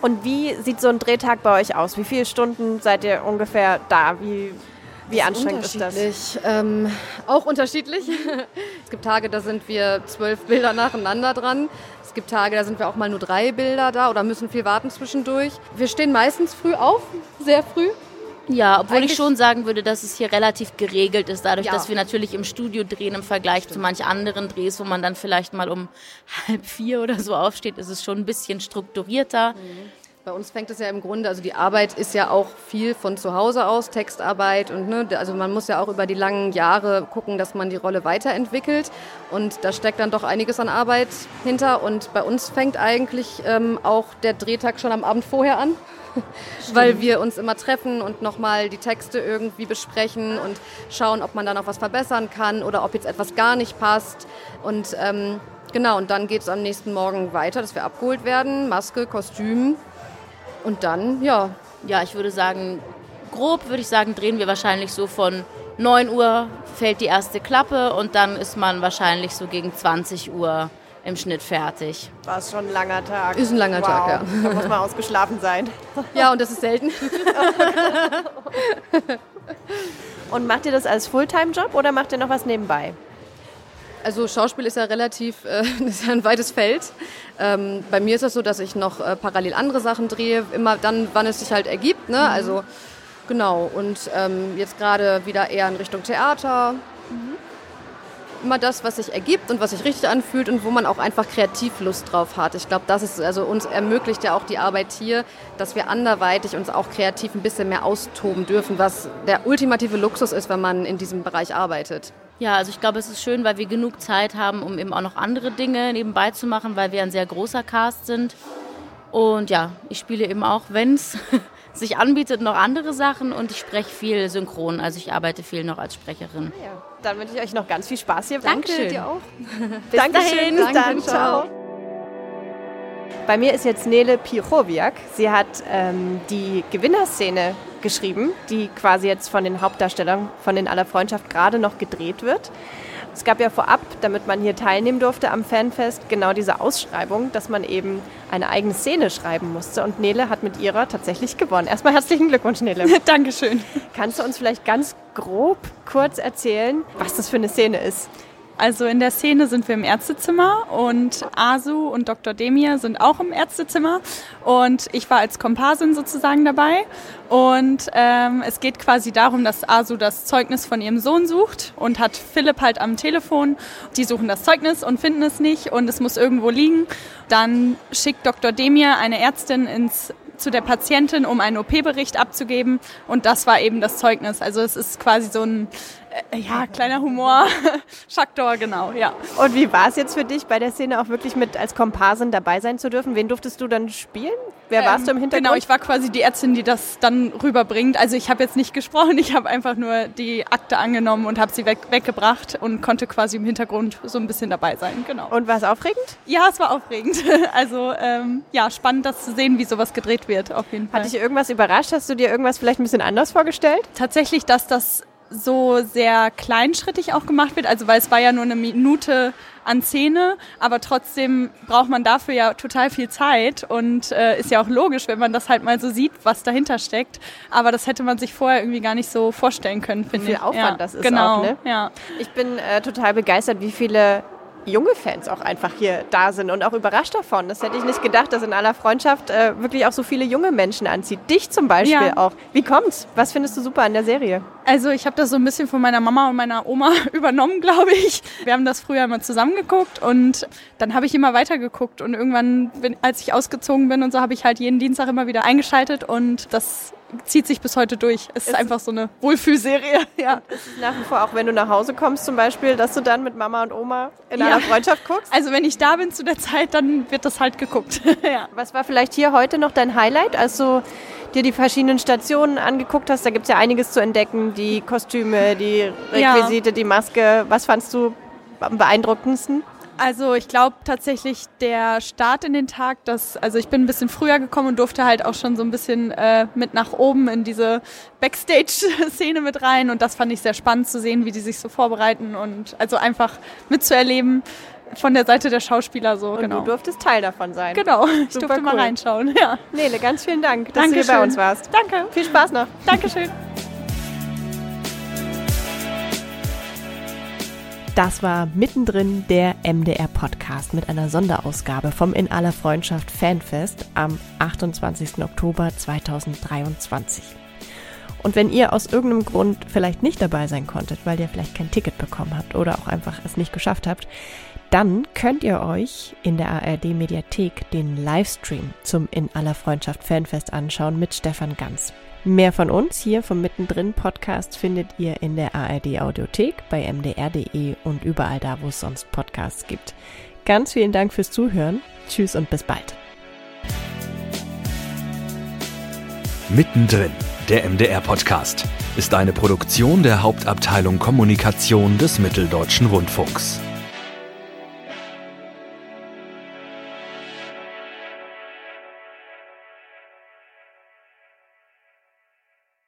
Und wie sieht so ein Drehtag bei euch aus? Wie viele Stunden seid ihr ungefähr da? Wie, wie Das anstrengend ist das? unterschiedlich. Ähm, auch unterschiedlich. <laughs> es gibt Tage, da sind wir zwölf Bilder nacheinander dran. Es gibt Tage, da sind wir auch mal nur drei Bilder da oder müssen viel warten zwischendurch. Wir stehen meistens früh auf, sehr früh. Ja, obwohl Eigentlich- ich schon sagen würde, dass es hier relativ geregelt ist, dadurch, Ja. dass wir natürlich im Studio drehen im Vergleich zu manch anderen Drehs, wo man dann vielleicht mal um halb vier oder so aufsteht, ist es schon ein bisschen strukturierter. Bei uns fängt es ja im Grunde, also die Arbeit ist ja auch viel von zu Hause aus, Textarbeit und ne, also man muss ja auch über die langen Jahre gucken, dass man die Rolle weiterentwickelt und da steckt dann doch einiges an Arbeit hinter und bei uns fängt eigentlich ähm, auch der Drehtag schon am Abend vorher an, <laughs> weil wir uns immer treffen und nochmal die Texte irgendwie besprechen und schauen, ob man da noch was verbessern kann oder ob jetzt etwas gar nicht passt. Und ähm, genau und dann geht es am nächsten Morgen weiter, dass wir abgeholt werden, Maske, Kostüm. Und dann, ja. Ja, ich würde sagen, grob würde ich sagen, drehen wir wahrscheinlich so von 9 Uhr fällt die erste Klappe und dann ist man wahrscheinlich so gegen 20 Uhr im Schnitt fertig. War es schon ein langer Tag. Ist ein langer wow. Tag, ja. Da muss man ausgeschlafen sein. Ja, und das ist selten. <laughs> Und macht ihr das als Fulltime-Job oder macht ihr noch was nebenbei? Also Schauspiel ist ja relativ, äh, <laughs> das ist ja ein weites Feld. Ähm, bei mir ist es so, dass ich noch äh, parallel andere Sachen drehe, immer dann, wann es sich halt ergibt. Ne? Also genau. Und ähm, jetzt gerade wieder eher in Richtung Theater. Immer das, was sich ergibt und was sich richtig anfühlt und wo man auch einfach kreativ Lust drauf hat. Ich glaube, das ist also uns ermöglicht ja auch die Arbeit hier, dass wir anderweitig uns auch kreativ ein bisschen mehr austoben dürfen, was der ultimative Luxus ist, wenn man in diesem Bereich arbeitet. Ja, also ich glaube, es ist schön, weil wir genug Zeit haben, um eben auch noch andere Dinge nebenbei zu machen, weil wir ein sehr großer Cast sind. Und ja, ich spiele eben auch, wenn es sich anbietet, noch andere Sachen und ich spreche viel synchron. Also ich arbeite viel noch als Sprecherin. Ja, dann wünsche ich euch noch ganz viel Spaß hier. Dankeschön. dir auch. <laughs> Bis Dankeschön. dahin. Danke, dann. ciao. Bei mir ist jetzt Nele Pichowiak. Sie hat ähm, die Gewinnerszene geschrieben, die quasi jetzt von den Hauptdarstellern von den Aller Freundschaft gerade noch gedreht wird. Es gab ja vorab, damit man hier teilnehmen durfte am Fanfest, genau diese Ausschreibung, dass man eben eine eigene Szene schreiben musste. Und Nele hat mit ihrer tatsächlich gewonnen. Erstmal herzlichen Glückwunsch, Nele. <laughs> Dankeschön. Kannst du uns vielleicht ganz grob kurz erzählen, was das für eine Szene ist? Also in der Szene sind wir im Ärztezimmer und Asu und Dr. Demir sind auch im Ärztezimmer und ich war als Komparsin sozusagen dabei. Und ähm, es geht quasi darum, dass Asu das Zeugnis von ihrem Sohn sucht und hat Philipp halt am Telefon. Die suchen das Zeugnis und finden es nicht und es muss irgendwo liegen. Dann schickt Dr. Demir eine Ärztin ins zu der Patientin, um einen OP-Bericht abzugeben. Und das war eben das Zeugnis. Also es ist quasi so ein ja, kleiner Humor. <laughs> Schaktor, genau, ja. Und wie war es jetzt für dich, bei der Szene auch wirklich mit als Komparsin dabei sein zu dürfen? Wen durftest du dann spielen? Wer warst du im Hintergrund? Genau, ich war quasi die Ärztin, die das dann rüberbringt. Also ich habe jetzt nicht gesprochen, ich habe einfach nur die Akte angenommen und habe sie weg, weggebracht und konnte quasi im Hintergrund so ein bisschen dabei sein. Genau. Und war es aufregend? Ja, es war aufregend. <laughs> Also ähm, ja, spannend, das zu sehen, wie sowas gedreht wird, auf jeden Fall. Hat dich irgendwas überrascht? Hast du dir irgendwas vielleicht ein bisschen anders vorgestellt? Tatsächlich, dass das so sehr kleinschrittig auch gemacht wird. Also weil es war ja nur eine Minute an Szene, aber trotzdem braucht man dafür ja total viel Zeit und äh, ist ja auch logisch, wenn man das halt mal so sieht, was dahinter steckt. Aber das hätte man sich vorher irgendwie gar nicht so vorstellen können, finde ich. Wie viel Aufwand ja, das ist genau, auch, ne? Ja. Ich bin äh, total begeistert, wie viele junge Fans auch einfach hier da sind und auch überrascht davon. Das hätte ich nicht gedacht, dass in aller Freundschaft äh, wirklich auch so viele junge Menschen anzieht. Dich zum Beispiel Ja. auch. Wie kommt's? Was findest du super an der Serie? Also ich habe das so ein bisschen von meiner Mama und meiner Oma <laughs> übernommen, glaube ich. Wir haben das früher immer zusammengeguckt und dann habe ich immer weitergeguckt und irgendwann, bin, als ich ausgezogen bin und so, habe ich halt jeden Dienstag immer wieder eingeschaltet und das zieht sich bis heute durch. Es ist einfach so eine Wohlfühlserie. <laughs> Ja. Nach wie vor, auch wenn du nach Hause kommst zum Beispiel, dass du dann mit Mama und Oma in einer Freundschaft guckst? Also wenn ich da bin zu der Zeit, dann wird das halt geguckt. <laughs> ja. Was war vielleicht hier heute noch dein Highlight, als du dir die verschiedenen Stationen angeguckt hast? Da gibt es ja einiges zu entdecken, die Kostüme, die Ja. Requisite, die Maske. Was fandst du am beeindruckendsten? Also ich glaube tatsächlich der Start in den Tag, dass, also ich bin ein bisschen früher gekommen und durfte halt auch schon so ein bisschen äh, mit nach oben in diese Backstage-Szene mit rein und das fand ich sehr spannend zu sehen, wie die sich so vorbereiten und also einfach mitzuerleben von der Seite der Schauspieler so. Und genau. du durftest Teil davon sein. Genau, ich Super durfte mal cool. reinschauen. Ja. Nele, ganz vielen Dank, dass du Dankeschön. hier bei uns warst. Danke. Viel Spaß noch. Dankeschön. Das war mittendrin der MDR-Podcast mit einer Sonderausgabe vom In aller Freundschaft Fanfest am 28. Oktober 2023. Und wenn ihr aus irgendeinem Grund vielleicht nicht dabei sein konntet, weil ihr vielleicht kein Ticket bekommen habt oder auch einfach es nicht geschafft habt, dann könnt ihr euch in der ARD Mediathek den Livestream zum In aller Freundschaft Fanfest anschauen mit Stefan Ganz. Mehr von uns hier vom Mittendrin Podcast findet ihr in der ARD Audiothek, bei mdr.de und überall da, wo es sonst Podcasts gibt. Ganz vielen Dank fürs Zuhören. Tschüss und bis bald. Mittendrin, der MDR-Podcast, ist eine Produktion der Hauptabteilung Kommunikation des Mitteldeutschen Rundfunks.